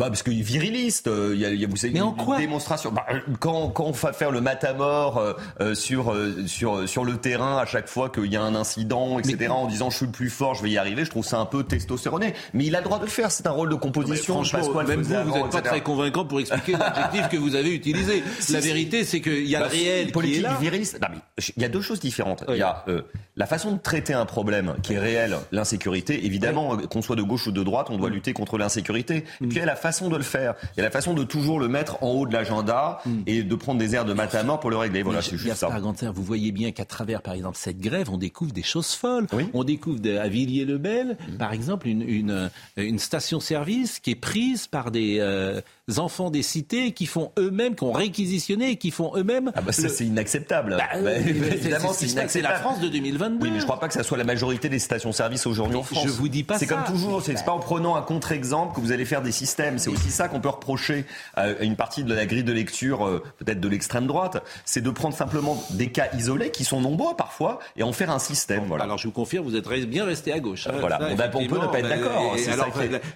Bah parce qu'il est viriliste, euh, il y a, il y a vous savez, Mais en une quoi démonstration. Bah, euh, quand, quand on va faire le matamor euh, euh, sur, euh, sur, sur le terrain à chaque fois qu'il y a un incident, etc., en disant je suis le plus fort, je vais y arriver, je trouve ça un peu testostéroné. Mais il a le droit de le faire, c'est un rôle de composition. Franchement, Pasquale même vous, vous n'êtes pas très convaincant pour expliquer l'adjectif que vous avez utilisé. <laughs> Si, La si. vérité, c'est qu'il y a Bah, le réel qui est politique là. viriliste. Non, mais il y a deux choses différentes. Il y a euh, la façon de traiter un problème qui est réel, l'insécurité. Évidemment, euh, qu'on soit de gauche ou de droite, on doit lutter contre l'insécurité. Et puis il y a la façon de le faire. Il y a la façon de toujours le mettre en haut de l'agenda et de prendre des airs de matamor pour le régler. Voilà, c'est juste ça. Vous voyez bien qu'à travers, par exemple, cette grève, on découvre des choses folles. On découvre à Villiers-le-Bel, Mm. par exemple, une, une, une station-service qui est prise par des euh, enfants des cités qui font eux-mêmes, qui ont réquisitionné et qui font eux-mêmes. Ah bah ça le- c'est inacceptable. Bah, Bah, euh, évidemment c'est- la. France de 2022. Oui, mais je crois pas que ça soit la majorité des stations-service aujourd'hui en France. je vous dis pas C'est comme toujours, c'est c'est pas en prenant un contre-exemple que vous allez faire des systèmes. C'est aussi ça qu'on peut reprocher à une partie de la grille de lecture, euh, peut-être de l'extrême droite. C'est de prendre simplement des cas isolés qui sont nombreux parfois et en faire un système. Voilà. Alors je vous confirme, vous êtes bien resté à gauche. hein. Voilà. Ça, Bon, bah, on peut ne pas être d'accord, bah, et est-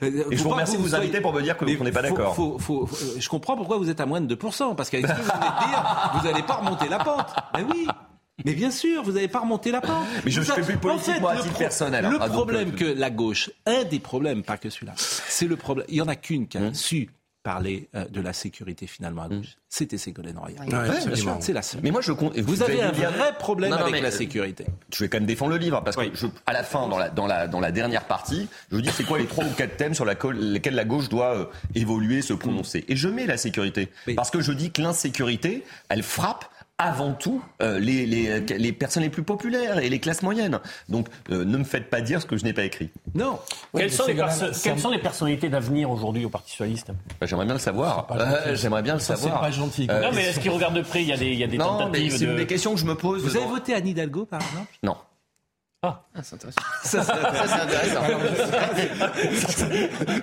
euh, Et je vous remercie de vous inviter soyez- pour me dire que- qu'on n'est pas d'accord. Faut- faut- faut- je comprends pourquoi vous êtes à moins de 2%, parce qu'avec ce que vous venez de dire, vous n'allez pas remonter la pente. Ben oui. Mais bien sûr, vous n'allez pas remonter la pente. Mais je Vous fais plus politique, en fait, moi, à le titre pro- personnel. Le Ah, donc, problème euh, que la gauche, un des problèmes, pas que celui-là, c'est le problème. Il y en a qu'une qui a Hum. su parler euh, de la sécurité finalement à gauche. C'était Ségolène Royal. Ouais, bien sûr. C'est la seule. Mais moi, je compte. Vous avez un vrai problème Non, non, avec mais, la euh, sécurité. Je vais quand même défendre le livre parce que je, à la fin, dans la, dans la, dans la dernière partie, je vous dis c'est quoi les trois ou quatre thèmes sur lesquels la gauche doit euh, évoluer, se prononcer. Et je mets la sécurité parce que je dis que l'insécurité, elle frappe avant tout euh, les, les, les, personnes les plus populaires et les classes moyennes. Donc euh, ne me faites pas dire ce que je n'ai pas écrit. Non. quelles, sont les, quelles sont les personnalités d'avenir aujourd'hui au Parti socialiste? Bah, J'aimerais bien le savoir. Euh, J'aimerais bien le Ça, savoir. C'est pas gentil. non, mais est-ce qu'ils regardent de près? Il y a des, il y a des non, tentatives mais c'est de... des questions que je me pose. Vous avez voté Anne Hidalgo, par exemple? Non. Ah, <laughs> c'est intéressant. Ça, c'est intéressant.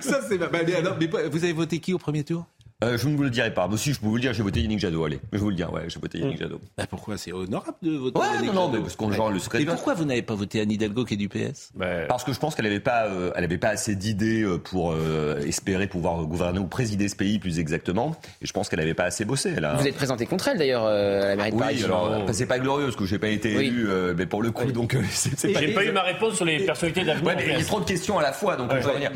<laughs> Ça, c'est bah, mais, alors, mais vous avez voté qui au premier tour? Euh, je ne vous le dirai pas. Mais si, je peux vous le dire, j'ai voté Yannick Jadot. Allez, je vais vous le dire, ouais, j'ai voté Yannick Jadot. Bah pourquoi C'est honorable de voter Ouais, Yannick non, non, Jadot. mais parce qu'on genre le secret. Et pourquoi vous n'avez pas voté Anne Hidalgo qui est du PS Parce que je pense qu'elle n'avait pas, euh, elle avait pas assez d'idées euh, pour euh, espérer pouvoir gouverner ou présider ce pays plus exactement. Et je pense qu'elle n'avait pas assez bossé. Elle a... Vous êtes présenté contre elle d'ailleurs euh, à la mairie de Paris. Oui, alors après, c'est pas glorieux parce que j'ai pas été Oui. élu, euh, mais pour le coup, donc euh, c'est J'ai pas eu ma réponse sur les personnalités d'avenir. Ouais, il y a trop de questions à la fois, donc on peut revenir.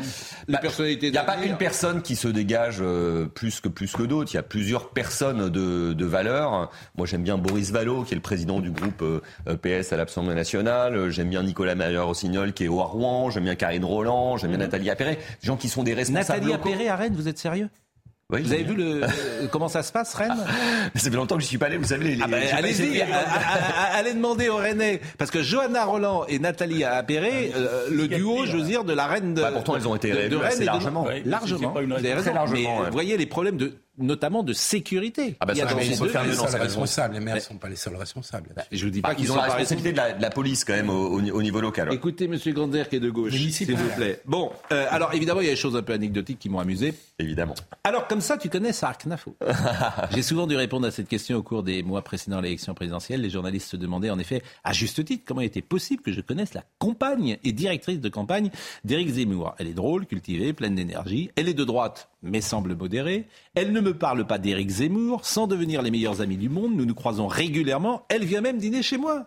Bah, Il n'y a pas une personne qui se dégage euh, plus que plus que d'autres. Il y a plusieurs personnes de, de valeur. Moi, j'aime bien Boris Vallaud, qui est le président du groupe euh, PS à l'Assemblée nationale. J'aime bien Nicolas Maillard-Rossignol, qui est au Rouen. J'aime bien Karine Roland. J'aime bien Nathalie Appéré. Des gens qui sont des responsables Nathalie. Appéré à Rennes, vous êtes sérieux? Oui, Vous avez vu le, le- comment ça se passe, Rennes Ça fait longtemps que je suis pas allé. Vous savez, les, Ah bah, pas Allez-y, allez demander aux Rennais. Parce que Johanna Roland et Nathalie Appéré, euh, le duo, je veux dire, de la reine de. Bah, pourtant, elles ont été de- Rennes assez et de- largement. Largement. c'est pas une Vous avez raison. raison. Très largement, Mais ouais. vous voyez les problèmes de, notamment de sécurité. Ah bah, Il y a ça, dans deux dans les cette responsables. Les maires ne sont pas les seuls responsables. Je vous dis Ah, pas qu'ils ils ont la responsabilité de la, de la police quand même au, au- au niveau local. Écoutez, Monsieur Gander qui est de gauche, s'il vous plaît. Bon, euh, alors évidemment, il y a des choses un peu anecdotiques qui m'ont amusé. Évidemment. Alors comme ça, tu connais Sark Nafo <laughs> J'ai souvent dû répondre à cette question au cours des mois précédant l'élection présidentielle. Les journalistes se demandaient en effet, à juste titre, comment il était possible que je connaisse la compagne et directrice de campagne d'Éric Zemmour. Elle est drôle, cultivée, pleine d'énergie. Elle est de droite, mais semble modérée. Elle ne me parle pas d'Éric Zemmour. Sans devenir les meilleurs amis du monde, nous nous croisons régulièrement. Elle vient même dîner chez moi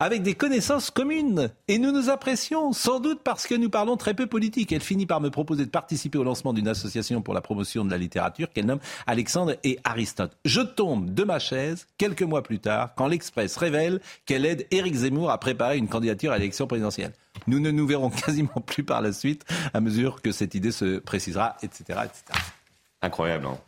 avec des connaissances communes. Et nous nous apprécions, sans doute parce que nous parlons très peu politique. Elle finit par me proposer de participer au lancement d'une association pour la promotion de la littérature qu'elle nomme Alexandre et Aristote. Je tombe de ma chaise quelques mois plus tard quand l'Express révèle qu'elle aide Éric Zemmour à préparer une candidature à l'élection présidentielle. Nous ne nous verrons <laughs> quasiment plus par la suite à mesure que cette idée se précisera, etc. etc. Incroyable. Hein.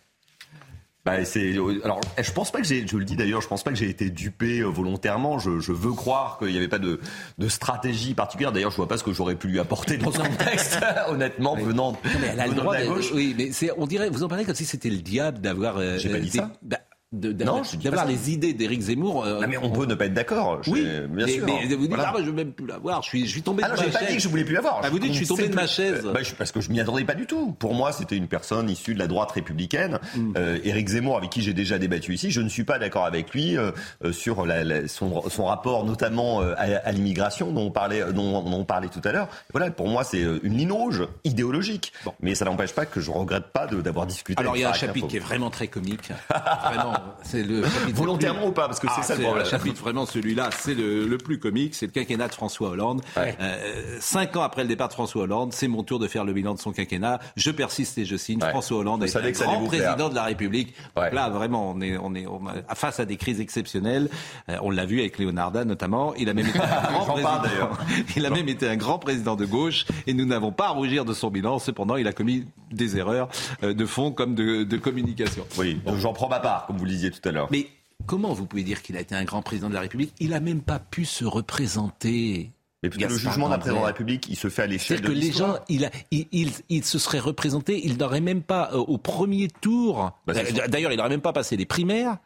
Bah, c'est, alors, je pense pas que j'ai, je le dis d'ailleurs, je pense pas que j'ai été dupé euh, volontairement. Je, je veux croire qu'il n'y avait pas de, de stratégie particulière. D'ailleurs, je vois pas ce que j'aurais pu lui apporter dans ce <laughs> contexte, <laughs> honnêtement, venant, mais elle a le droit de la de- gauche. Oui, mais c'est, on dirait, vous en parlez comme si c'était le diable d'avoir. euh, J'ai pas dit des- ça. bah, d'avoir les idées d'Éric Zemmour. euh, Non, mais on peut ne pas être d'accord. Oui, bien mais, sûr. mais vous dites, Voilà. ah, bah, je veux même plus l'avoir. Je suis, je suis tombé Ah de ma pas chaise. dit que je voulais plus l'avoir. Ah, vous dites, je suis tombé de ma chaise. Bah, je- parce que je m'y attendais pas du tout. Pour moi, c'était une personne issue de la droite républicaine. Mm. Euh, Éric Zemmour, avec qui j'ai déjà débattu ici, je ne suis pas d'accord avec lui euh, euh, sur la- la- son, son rapport, notamment euh, à, à l'immigration, dont on parlait, dont, dont on parlait tout à l'heure. Voilà, pour moi, c'est euh, une ligne rouge idéologique. Mais ça n'empêche pas que je regrette pas d'avoir discuté. Alors, il y a un chapitre qui est vraiment très comique. <laughs> Vraiment, c'est le chapitre Volontairement plus- ou pas Parce que c'est Ah, ça le problème. Le chapitre, vraiment, celui-là, c'est le, le plus comique. C'est le quinquennat de François Hollande. Ouais. Euh, cinq ans après le départ de François Hollande, c'est mon tour de faire le bilan de son quinquennat. Je persiste et je signe. Ouais. François Hollande Je a été savais un grand président de la République. Donc. Là, vraiment, on est, on est on est face à des crises exceptionnelles. Euh, on l'a vu avec Leonarda, notamment. Il a même été un <laughs> grand président. d'ailleurs. Il a même été un grand président de gauche et nous n'avons pas à rougir de son bilan. Cependant, il a commis des erreurs euh, de fond comme de, de communication. Oui, donc j'en prends ma part, comme vous le disiez tout à l'heure. Mais comment vous pouvez dire qu'il a été un grand président de la République? Il a même pas pu se représenter. Mais que le jugement d'un président de la République, il se fait à l'échelle C'est-à-dire de que les gens, il, a, il, il, il se serait représenté, il n'aurait même pas euh, au premier tour. Bah. D'ailleurs, il n'aurait même pas passé les primaires.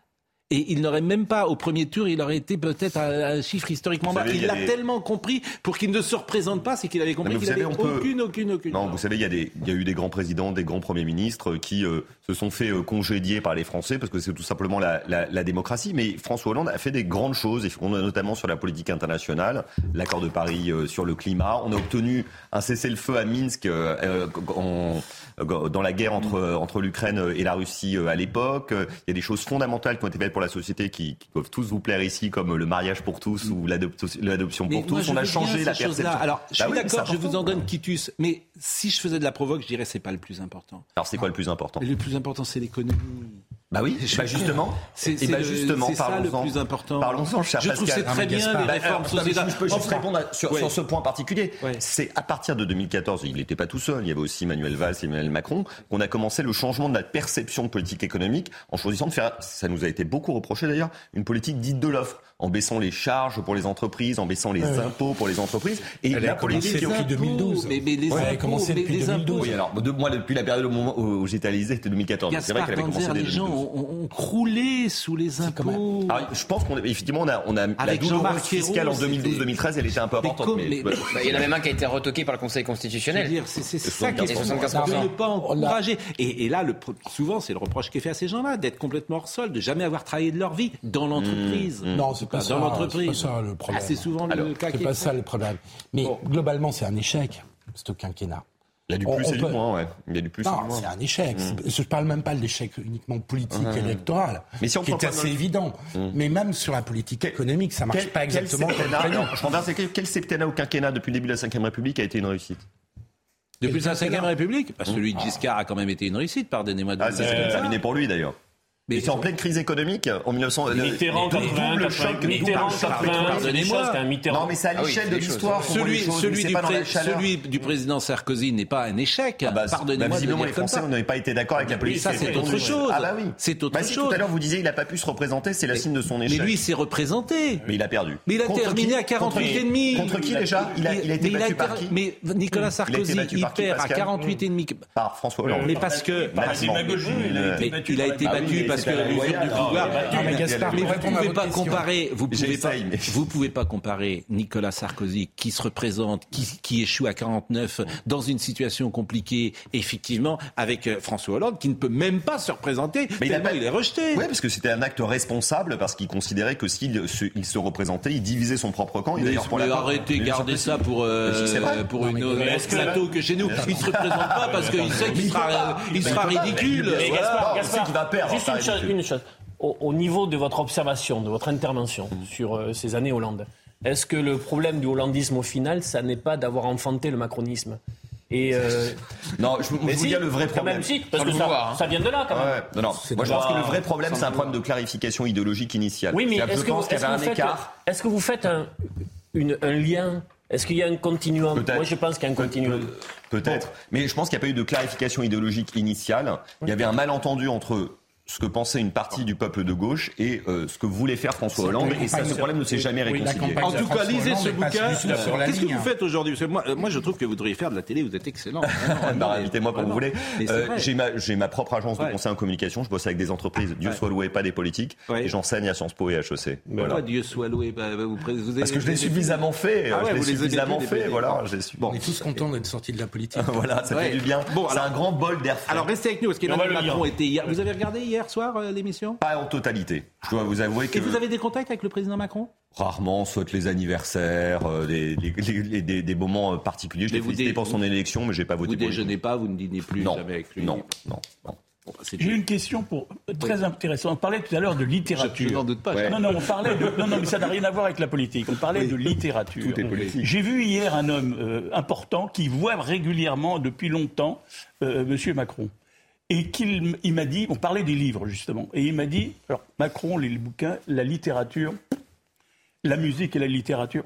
Et il n'aurait même pas, au premier tour, il aurait été peut-être à un chiffre historiquement Vous bas. savez, il l'a des- tellement compris pour qu'il ne se représente pas, c'est qu'il avait compris qu'il avait savez, on peut- aucune, aucune, aucune. Non, vous savez, il y, a des, il y a eu des grands présidents, des grands premiers ministres qui euh, se sont fait euh, congédier par les Français parce que c'est tout simplement la, la- la démocratie. Mais François Hollande a fait des grandes choses, et notamment sur la politique internationale, l'accord de Paris euh, sur le climat. On a obtenu un cessez-le-feu à Minsk euh, en- dans la guerre entre, entre l'Ukraine et la Russie euh, à l'époque. Il y a des choses fondamentales qui ont été faites pour la société qui, qui peuvent tous vous plaire ici, comme le mariage pour tous ou l'adoption pour tous. On a changé la perception. Alors, je Bah suis oui, d'accord, je vous en donne quitus. Mais si je faisais de la provoque, je dirais c'est pas le plus important. Alors c'est quoi le plus important? Le plus important, c'est l'économie. Bah oui, bah justement. C'est bah justement, le, ça le plus important. Parlons-en, Je trouve c'est très bien bah, je peux juste répondre sur, ce point particulier. C'est à partir de 2014, il n'était pas tout seul, il y avait aussi Manuel Valls et Emmanuel Macron, qu'on a commencé le changement de la perception de politique économique en choisissant de faire, ça nous a été beaucoup reproché d'ailleurs, une politique dite de l'offre en baissant les charges pour les entreprises, en baissant les impôts pour les entreprises. Et elle là, a pour les depuis 2012. Mais, mais les ouais, impôts, a commencé depuis les 2012. Oui, alors, de, moi, depuis la période où j'étais à l'Élysée, c'était 2014. C'est vrai qu'elle avait commencé dès les gens ont, croulé sous les impôts. Alors, je pense qu'on effectivement on a, on a Avec la double fiscale en 2012-2013, elle était un peu importante. <laughs> Il y en a même un qui a été retoqué par le Conseil constitutionnel. C'est ça qui est 75%. Ne pas encourager. Et là, souvent, c'est le reproche qui est fait à ces gens-là d'être complètement hors sol, de jamais avoir travaillé de leur vie dans mmh, l'entreprise. Mmh c'est pas, dans l'entreprise. C'est ça le problème. C'est cas. C'est pas ça le problème. Ah, mais globalement, c'est un échec, ce quinquennat. Il y a du plus on, on et peut... du moins, ouais. Il y a du plus non, c'est un échec. Mmh. Je parle même pas de l'échec uniquement politique mmh. et électoral, mais qui est assez évident. Mm. Mais même sur la politique économique, ça ne marche quel, pas exactement quel septennat, je quel, ou quinquennat depuis le début de la Ve République a été une réussite? Depuis la Ve République? Bah, Celui de ah. Giscard a quand même été une réussite, pardonnez-moi de ah, vous. C'est terminé pour lui d'ailleurs. Mais c'est en pleine crise économique en 1900. Euh, Mitterrand, le, le, le choc, Mitterrand, pardonnez-moi. Non, mais c'est à l'échelle de l'histoire. Celui, du, président Sarkozy n'est pas un échec. Ah bah, pardonnez-moi. Bah, visiblement, les Français n'avaient pas été d'accord avec la politique. Ça, c'est autre chose. Ah bah oui. C'est autre bah, si, chose. Tout à l'heure, vous disiez, il n'a pas pu se représenter. C'est la signe de son échec. Mais lui, s'est représenté. Mais il a perdu. Mais il a terminé à 48 et. Contre qui déjà Il a été battu par qui Mais Nicolas Sarkozy, il perd à 48 et demi. Par François Hollande. Mais parce que il a été battu vous ne pouvez pas comparer. Vous pouvez pas. Comparer Nicolas Sarkozy qui se représente, qui, échoue à 49 dans une situation compliquée, effectivement, avec euh, François Hollande qui ne peut même pas se représenter. Mais il, a il est rejeté. Oui, parce que c'était un acte responsable parce qu'il considérait que s'il se, représentait, il divisait son propre camp. Il mais, pour arrêtez, ça pour euh, si pour une autre plateau que chez nous. Il se représente pas parce qu'il sait qu'il sera, ridicule. Gaspard, va perdre une chose. Au, niveau de votre observation, de votre intervention mm. sur euh, ces années Hollande, est-ce que le problème du hollandisme au final, ça n'est pas d'avoir enfanté le macronisme et. Euh, <laughs> non, je, vous si, dis le vrai problème. Même si, parce que hein. ça, vient de là quand même. Non. Moi, je pense que le vrai problème, c'est un problème de clarification idéologique initiale. Oui, mais est-ce que, vous, est un faites, est que vous faites un, lien Est-ce qu'il y a un continuum Moi, je pense qu'il y a un continuum. Peut-être. Mais je pense qu'il n'y a pas eu de clarification idéologique initiale. Il y avait un malentendu entre ce que pensait une partie du peuple de gauche et euh, ce que voulait faire François Hollande. Et ça, ce problème ne s'est jamais réconcilié. En tout cas, lisez ce bouquin. Qu'est-ce que vous faites aujourd'hui moi, moi, je trouve que vous devriez faire de la télé. Vous êtes excellent. <laughs> bah, Invitez-moi quand vous voulez. Euh, j'ai ma, ma, propre agence de conseil en communication. Je bosse avec des entreprises. Dieu soit loué, pas des politiques. Ouais. Et j'enseigne à Sciences Po et à HEC. Mais voilà. Dieu soit loué bah, bah vous, vous avez Parce que je l'ai suffisamment fait. Ah je l'ai suffisamment fait. Voilà. On est tous contents d'être sortis de la politique. <laughs> Voilà, ça fait du bien. C'est un grand bol d'air. Alors restez avec nous parce qu'Emmanuel Macron était hier. Vous avez regardé hier hier soir euh, l'émission? Pas en totalité. Je dois vous avouer que. Et vous avez des contacts avec le président Macron? Rarement, soit les anniversaires, euh, des, moments euh, particuliers. Je l'ai félicité pour son élection, mais j'ai pas voté vous pour Vous déjeunez pas, vous ne dînez plus non, jamais avec lui Non, non. Bah, j'ai une question pour, très intéressante. On parlait tout à l'heure de littérature. Je, n'en doute pas. Non, non, on parlait de, non, non, mais ça n'a rien à voir avec la politique. On parlait de littérature. J'ai vu hier un homme important qui voit régulièrement depuis longtemps euh, Monsieur Macron et qu'il il m'a dit, on parlait des livres justement, et il m'a dit, alors Macron, les bouquins, la littérature, la musique et la littérature,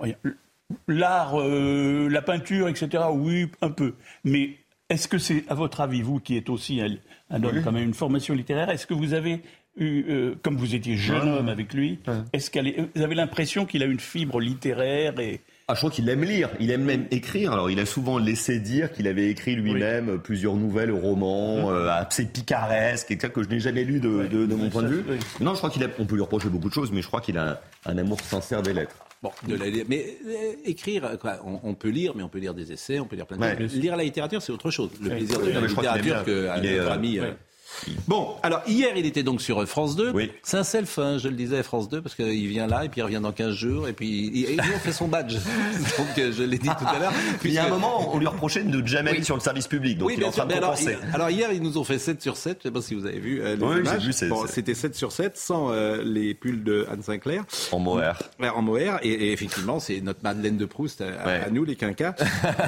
l'art, euh, la peinture, etc. Oui, un peu. Mais est-ce que c'est, à votre avis, vous qui êtes aussi un, un homme oui. quand même, une formation littéraire, est-ce que vous avez eu, euh, comme vous étiez jeune homme avec lui, est-ce qu'elle, vous avez l'impression qu'il a une fibre littéraire et ah, je crois qu'il aime lire, il aime même écrire. Alors, il a souvent laissé dire qu'il avait écrit lui-même euh, plusieurs nouvelles, romans, mhm. euh, assez picaresques, et ça que je n'ai jamais lu de, mon point de vue. Non, je crois qu'il a, on peut lui reprocher beaucoup de choses, mais je crois qu'il a un, amour sincère des lettres. Bon, de la, mais euh, écrire, on, peut lire, mais on peut lire des essais, on peut lire plein de choses. Lire la littérature, c'est autre chose. Le plaisir oui. de la littérature que euh, notre ami. Bon, alors hier, il était donc sur France 2. C'est un self, hein, je le disais, France 2, parce qu'il vient là, et puis il revient dans 15 jours, et puis il, il fait son badge. <laughs> donc euh, je l'ai dit tout à l'heure. Puis il y a un moment, on lui reprochait de ne jamais oui. aller sur le service public, donc oui, il est en train de compenser. Alors, alors, hier, ils nous ont fait 7 sur 7, je ne sais pas si vous avez vu. Euh, oui, j'ai vu. Bon, C'était 7 sur 7, sans euh, les pulls de Anne Sinclair. En mohair. En mohair, et, effectivement, c'est notre Madeleine de Proust à, nous, les quinquas.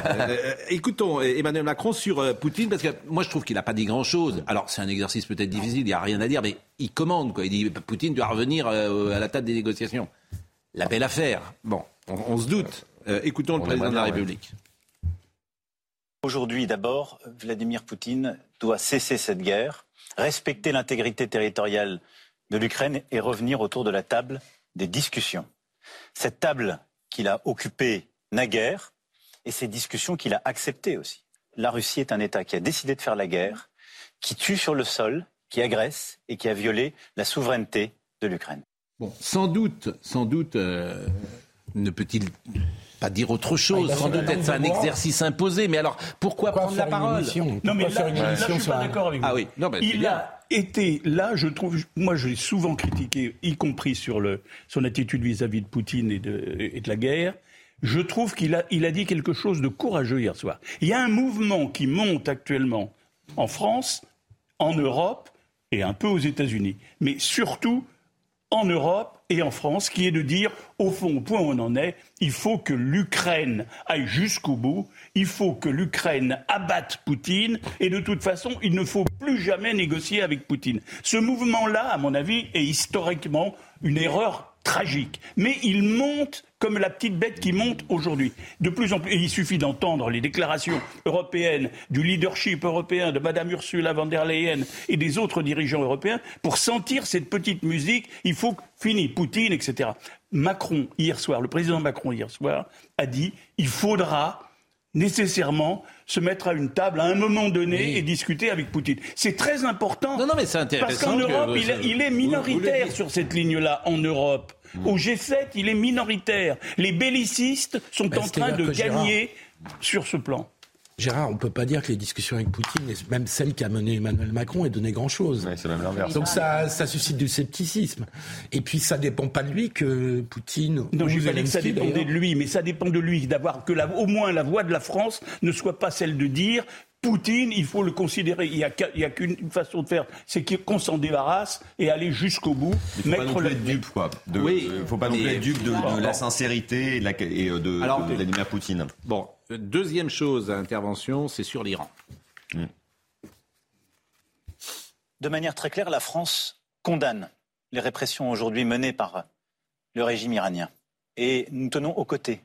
<laughs> écoutons Emmanuel Macron sur Poutine, parce que moi, je trouve qu'il n'a pas dit grand-chose. Alors, c'est un exercice peut-être difficile, il n'y a rien à dire, mais il commande, quoi. Il dit Poutine doit revenir euh, à la table des négociations. La belle affaire. Bon, on, on se doute. Euh, écoutons le On président de la République. Aujourd'hui, d'abord, Vladimir Poutine doit cesser cette guerre, respecter l'intégrité territoriale de l'Ukraine et revenir autour de la table des discussions. Cette table qu'il a occupée naguère et ces discussions qu'il a acceptées aussi. La Russie est un État qui a décidé de faire la guerre, qui tue sur le sol, qui agresse et qui a violé la souveraineté de l'Ukraine. Bon, sans doute, sans doute, euh, ne peut-il pas dire autre chose Ah, Sans doute être un exercice imposé. Mais alors, pourquoi, prendre la parole Non, mais là, là, je suis pas d'accord avec vous. Ah oui, non, il a été là, je trouve, moi je l'ai souvent critiqué, y compris sur le, son attitude vis-à-vis de Poutine et de, et de la guerre. Je trouve qu'il a, il a dit quelque chose de courageux hier soir. Il y a un mouvement qui monte actuellement en France, en Europe et un peu aux États-Unis, mais surtout en Europe et en France, qui est de dire, au fond, au point où on en est, il faut que l'Ukraine aille jusqu'au bout, il faut que l'Ukraine abatte Poutine, et de toute façon, il ne faut plus jamais négocier avec Poutine. Ce mouvement-là, à mon avis, est historiquement une erreur tragique. Mais il monte comme la petite bête qui monte aujourd'hui. De plus en plus, et il suffit d'entendre les déclarations européennes, du leadership européen, de Madame Ursula von der Leyen et des autres dirigeants européens pour sentir cette petite musique. Il faut fini Poutine, etc. Macron hier soir, le président Macron hier soir a dit il faudra nécessairement se mettre à une table à un moment donné et discuter avec Poutine. C'est très important. Non, non, mais c'est Parce intéressant qu'en que Europe, il, est- il est minoritaire sur cette ligne-là, en Europe. Au G7, il est minoritaire. Les bellicistes sont Ben, en train de Gérard- gagner sur ce plan. Gérard, on peut pas dire que les discussions avec Poutine, et même celle qu'a menée Emmanuel Macron, aient donné grand-chose. c'est même l'inverse. Donc ça, ça suscite du scepticisme. Et puis ça dépend pas de lui que Poutine. Non, je pas dit que ça dépendait de lui, mais ça dépend de lui d'avoir que la- au moins la voix de la France ne soit pas celle de dire Poutine, il faut le considérer. Il n'y a, qu'une façon de faire, c'est qu'on s'en débarrasse et aller jusqu'au bout. Il faut pas non plus être dupe, quoi. De, Oui, euh, faut pas non plus être dupe de, la sincérité et de, la- et, euh, de, Alors, de Vladimir Poutine. Bon, deuxième chose à intervention, c'est sur l'Iran. De manière très claire, la France condamne les répressions aujourd'hui menées par le régime iranien. Et nous tenons aux côtés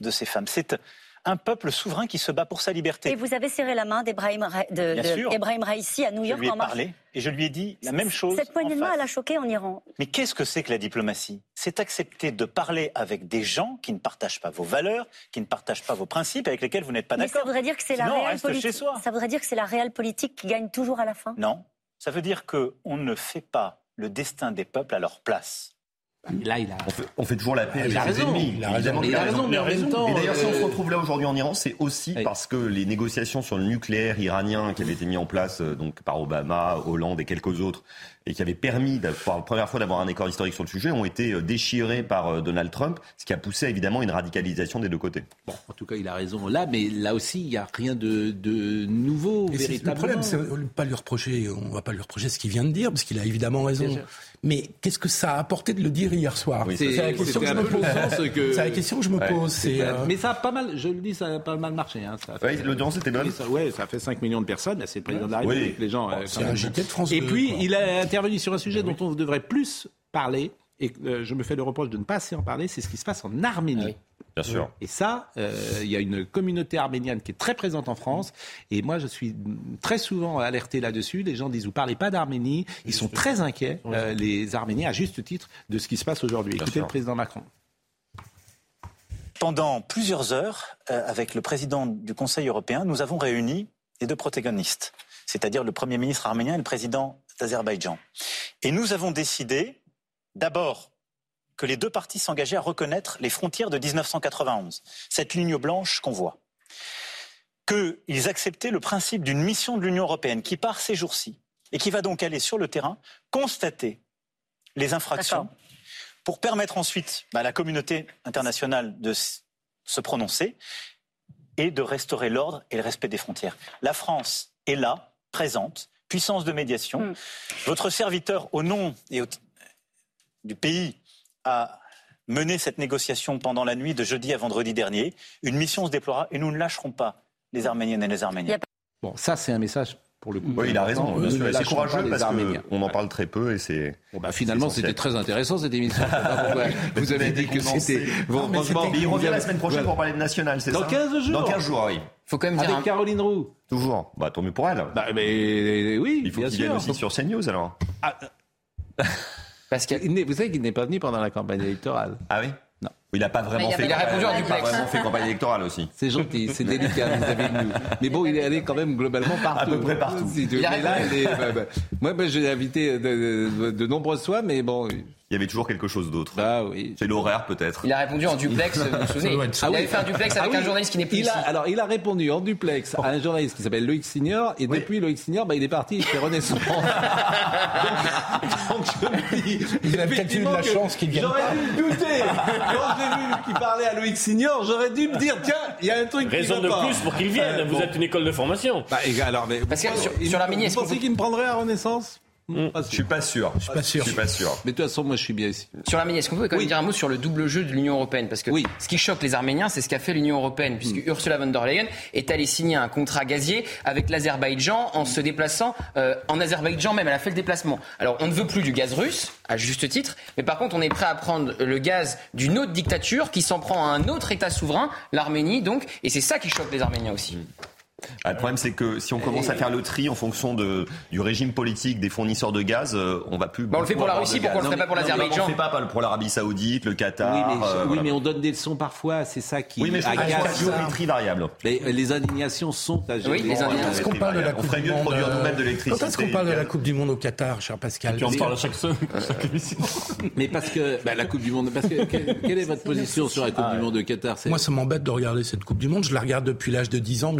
de ces femmes. C'est un peuple souverain qui se bat pour sa liberté. Et vous avez serré la main d'Ebrahim Ra- de, Raisi à New Je York lui ai en mars. parlé et je lui ai dit la même chose. Cette poignée de main, elle a choqué en Iran. Mais qu'est-ce que c'est que la diplomatie? C'est accepter de parler avec des gens qui ne partagent pas vos valeurs, qui ne partagent pas vos principes, avec lesquels vous n'êtes pas Mais ça d'accord. voudrait dire que c'est la on réelle politique. Ça voudrait dire que c'est la réelle politique qui gagne toujours à la fin. Non, ça veut dire qu'on ne fait pas le destin des peuples à leur place. Là, il a... On fait, on fait toujours la paix Il avec raison. ennemis. Il a raison. Il a raison, mais en même temps, Et d'ailleurs, si on euh, se retrouve là aujourd'hui en Iran, c'est aussi parce que les négociations sur le nucléaire iranien qui avaient été mis en place euh, donc par Obama, Hollande et quelques autres, et qui avaient permis pour la première fois d'avoir un accord historique sur le sujet, ont été euh, déchirées par euh, Donald Trump, ce qui a poussé évidemment une radicalisation des deux côtés. Bon, en tout cas, il a raison là, mais là aussi, il n'y a rien de, de nouveau, Et véritablement. Le problème, c'est pas lui reprocher, on va pas lui reprocher ce qu'il vient de dire, parce qu'il a évidemment raison. Mais qu'est-ce que ça a apporté de le dire hier soir Oui, C'est la question que je me pose. sens que- C'est la question que je me Ouais. pose. C'est, euh, Mais ça a pas mal, je le dis, ça a pas mal marché. Hein, ça a Ouais, fait- l'audience était bonne. Oui, ça, ouais, ça fait 5 millions de personnes, c'est le président de la Oui. République. Les gens, euh, c'est quand un même. JT de France Et 2, puis, quoi. il a intervenu sur un sujet dont on devrait plus parler, et euh, je me fais le reproche de ne pas assez en parler, c'est ce qui se passe en Arménie. Bien sûr. Et ça, euh, il y a une communauté arménienne qui est très présente en France. Et moi, je suis très souvent alerté là-dessus. Les gens disent, vous parlez pas d'Arménie. Ils sont très inquiets, euh, les Arméniens, à juste titre, de ce qui se passe aujourd'hui. Écoutez sûr. le président Macron. Pendant plusieurs heures, euh, avec le président du Conseil européen, nous avons réuni les deux protagonistes, c'est-à-dire le Premier ministre arménien et le président d'Azerbaïdjan. Et nous avons décidé, d'abord, que les deux parties s'engageaient à reconnaître les frontières de 1991, cette ligne blanche qu'on voit. Qu'ils acceptaient le principe d'une mission de l'Union européenne qui part ces jours-ci et qui va donc aller sur le terrain constater les infractions pour permettre ensuite bah, à la communauté internationale de se prononcer et de restaurer l'ordre et le respect des frontières. La France est là, présente, puissance de médiation. Votre serviteur, au nom et au- du pays, a mené cette négociation pendant la nuit de jeudi à vendredi dernier. Une mission se déploiera et nous ne lâcherons pas les Arméniennes et les Arméniens. Bon, ça, c'est un message pour le coup. Oui, il a raison, bien sûr. C'est courageux les parce Arméniens. qu'on en parle très peu et c'est. Bon, bah, finalement, c'était très intéressant cette émission. <laughs> Vous avez dit que c'était. Franchement, il revient la semaine prochaine pour parler de national, c'est Dans ça 15 jours. Dans 15 jours, oui. Faut quand même dire Avec un- Caroline Roux. Toujours. Bah, tant mieux pour elle. Bah, mais oui, Il faut qu'il vienne aussi sur CNews alors. <laughs> Parce n'est- Vous savez qu'il n'est pas venu pendant la campagne électorale. Ah oui? Non. Il n'a pas vraiment il a fait. pas répondu en il a pas duplex. vraiment fait campagne électorale aussi. C'est gentil, c'est délicat vis-à-vis de nous. Mais bon, il est allé quand même globalement partout. À peu près partout. Si tu veux. Il a Mais là, il est- bah, bah, moi, bah, j'ai invité de, de- de nombreuses fois, mais bon. Il y avait toujours quelque chose d'autre. Bah oui. C'est l'horaire peut-être. Il a répondu en duplex, vous vous souvenez être Il avait fait un duplex avec Ah oui. un journaliste qui n'est plus il ici. a, Alors, il a répondu en duplex à un journaliste qui s'appelle Loïc Signor, et depuis Loïc Signor, bah, il est parti chez Renaissance. donc, <laughs> donc, je me dis. Il a peut-être eu de la chance qu'il vienne J'aurais dû douter. <laughs> J'ai vu qu'il parlait à Loïc Signor, j'aurais dû me dire tiens, il y a un truc Raison qui de pas. plus pour qu'il vienne. Euh, Vous bon. êtes une école de formation. Bah, alors, mais Parce que sur- il- sur l'Arménie, est-ce vous pensez qu'il me prendrait à Renaissance? Je sûr. suis pas sûr. Je suis pas sûr. Je suis pas sûr. Mais de toute façon, moi, je suis bien ici. Sur l'Arménie, est-ce qu'on peut quand même Oui. dire un mot sur le double jeu de l'Union européenne? Parce que Oui. ce qui choque les Arméniens, c'est ce qu'a fait l'Union européenne, puisque Hmm. Ursula von der Leyen est allée signer un contrat gazier avec l'Azerbaïdjan en se déplaçant euh, en Azerbaïdjan même. Elle a fait le déplacement. Alors, on ne veut plus du gaz russe, à juste titre, mais par contre, on est prêt à prendre le gaz d'une autre dictature qui s'en prend à un autre État souverain, l'Arménie, donc, et c'est ça qui choque les Arméniens aussi. Ah, le problème, c'est que si on commence à faire le tri en fonction de, du régime politique des fournisseurs de gaz, euh, on va plus. Bah, on le fait pour la Russie, pourquoi on gaz. le ferait pas pour mais- mais l'Azerbaïdjan On le fait pas pour l'Arabie Saoudite, le Qatar. Oui, mais, euh, oui, voilà. mais on donne des leçons parfois, c'est ça qui Oui, mais je trouve qu'il y a agace. une géométrie variable. Les, les indignations sont à gérer. Oui, les indignations. Quand est-ce qu'on parle de la On Coupe ferait du mieux de Monde produire euh, nous-mêmes de l'électricité. Quand est-ce qu'on parle de la Coupe du Monde au Qatar, cher Pascal Tu en parles à chaque émission. <laughs> Mais parce que bah, la Coupe du Monde, parce que quelle, est votre position sur la Coupe du Monde de Qatar Moi, ça m'embête de regarder cette Coupe du Monde. Je la regarde depuis l'âge de 10 ans,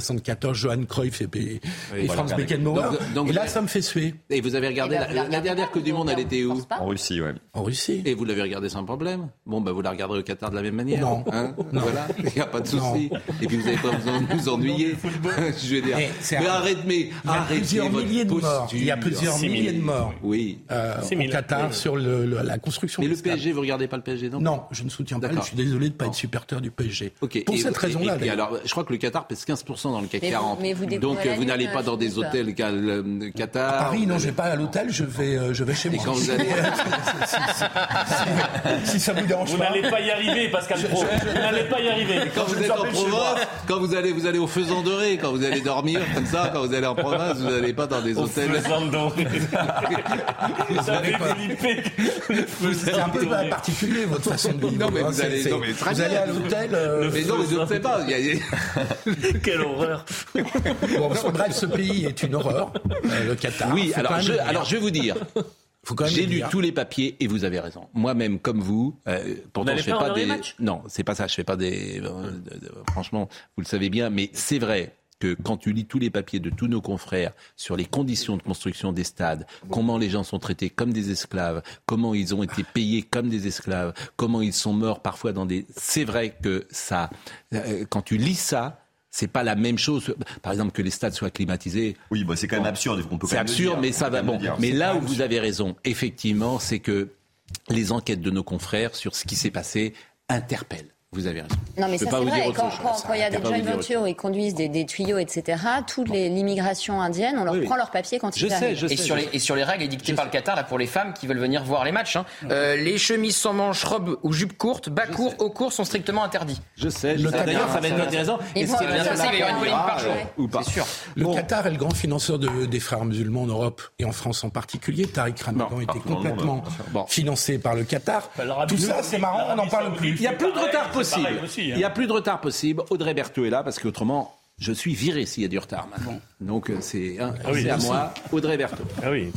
1974, Johan Cruyff et, et voilà. Franz Beckenbauer. Donc- donc et là, ça me fait suer. Et vous avez regardé Eh la, dernière Coupe du Monde, elle était où En Russie, ouais. En Russie. Et vous l'avez regardée sans problème Bon, bah vous la regarderez au Qatar de la même manière. Non. Hein Non. Voilà, il n'y a pas de souci. Et puis vous n'allez pas vous, en- vous ennuyer. <laughs> Je vais dire. Mais c'est Mais arrête, mais Il y a plusieurs votre milliers de morts. Il y a plusieurs milliers de morts Oui. euh, au mille. Qatar Oui. sur la construction Mais le. PSG, vous regardez pas le PSG, non? Non, je ne soutiens pas. D'accord. Je suis désolé de ne pas être supporter du PSG. Ok. Pour Et- cette et- raison-là. et alors, je crois que le Qatar pèse 15% dans le CAC Mais vous- 40. mais vous Donc euh, vous n'allez pas euh, dans des hôtels qu'à le- Qatar. À Paris, non, Euh, je vais pas à l'hôtel, je vais, euh, je vais chez Et moi. quand vous allez- <laughs> si, si ça vous dérange Vous pas. n'allez pas y arriver, Pascal Pro. Vous n'allez pas y arriver. Quand vous êtes en province, quand vous allez, vous allez au Faisan Doré, quand vous allez dormir comme ça, quand vous allez en province, vous n'allez pas dans des Au hôtels. faisant doré. <laughs> Vous pas- C'est un peu particulier votre façon de vivre. Non, mais hein, vous allez- non, mais très vous allez à l'hôtel. euh, Mais non, mais je ne sais pas. <laughs> Quelle horreur. Bon, bref, ce pays est une horreur, euh, le Qatar. Oui, alors je, alors je vais vous dire. Faut quand même J'ai lu tous les papiers et vous avez raison. Moi-même, comme vous, euh, pourtant je fais pas pas des. Non, c'est pas ça. Je fais pas des. euh, franchement, vous le savez bien, mais c'est vrai que quand tu lis tous les papiers de tous nos confrères sur les conditions de construction des stades, comment les gens sont traités comme des esclaves, comment ils ont été payés comme des esclaves, comment ils sont morts parfois dans des. C'est vrai que ça. euh, quand tu lis ça. C'est pas la même chose, par exemple, que les stades soient climatisés. Oui, bah, c'est quand même absurde. C'est absurde, dire. mais ça va. Bon, mais là où vous avez raison, effectivement, c'est que les enquêtes de nos confrères sur ce qui s'est passé interpellent. Vous avez raison. Non, mais Je ça, c'est vrai. Quand quand- quand il y a je des joint ventures où ils conduisent des, des tuyaux, etc., toute les- l'immigration indienne, on leur Oui, oui. prend leurs papiers quand Je ils sais, arrivent. je sais. Et sur, les, et sur les règles édictées par le Qatar là, pour les femmes qui veulent venir voir les matchs, hein, euh, les chemises sans manches, robes ou jupes courtes, bas courts, haut courts sont strictement interdits. Je sais. je sais. D'ailleurs, ça va être intéressant. Vont- qu'il bien ça, il va y avoir une polémique par jour. ou pas C'est sûr. Le Bon. Qatar est le grand financeur de- des frères musulmans en Europe et en France en particulier. Tariq Ramadan était complètement. Bon. financé par le Qatar. Tout ça, c'est marrant, on n'en parle plus. Il n'y a c'est plus de pareil, retard c'est possible. pareil aussi, hein. Il n'y a plus de retard possible. Audrey Berthaud est là parce qu'autrement, je suis viré s'il y a du retard maintenant. Donc euh, c'est hein, Ah oui, c'est à moi, Audrey Berthaud. Ah oui.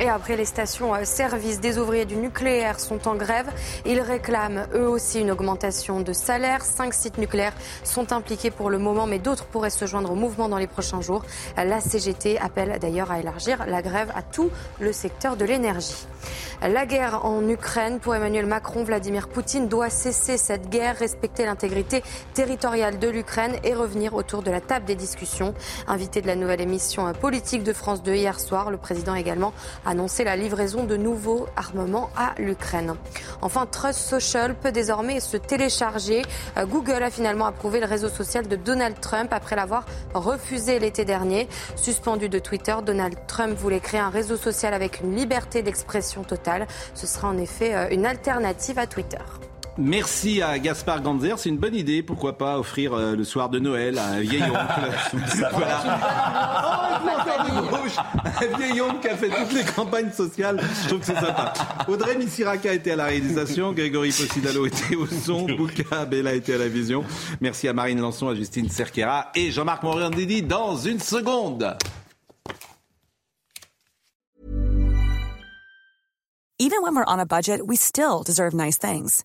Et après les stations-service des ouvriers du nucléaire sont en grève, ils réclament eux aussi une augmentation de salaire. Cinq sites nucléaires sont impliqués pour le moment, mais d'autres pourraient se joindre au mouvement dans les prochains jours. La CGT appelle d'ailleurs à élargir la grève à tout le secteur de l'énergie. La guerre en Ukraine, pour Emmanuel Macron, Vladimir Poutine doit cesser cette guerre, respecter l'intégrité territoriale de l'Ukraine et revenir autour de la table des discussions. Invité de la nouvelle émission politique de France 2 hier soir, le président également a annoncé la livraison de nouveaux armements à l'Ukraine. Enfin, Trust Social peut désormais se télécharger. Euh, Google a finalement approuvé le réseau social de Donald Trump après l'avoir refusé l'été dernier. Suspendu de Twitter, Donald Trump voulait créer un réseau social avec une liberté d'expression totale. Ce sera en effet euh, une alternative à Twitter. Merci à Gaspard Ganzer. C'est une bonne idée. Pourquoi pas offrir euh, le soir de Noël à un vieil oncle. <laughs> voilà. un vieil oncle qui a fait toutes les campagnes sociales. Je trouve que c'est sympa. Audrey Missiraka était à la réalisation. Grégory Possidalo était au son. <laughs> Bouka Bella était à la vision. Merci à Marine Lançon, à Justine Cerquera et Jean-Marc Morandini dans une seconde. Even when we're on a budget, we still deserve nice things.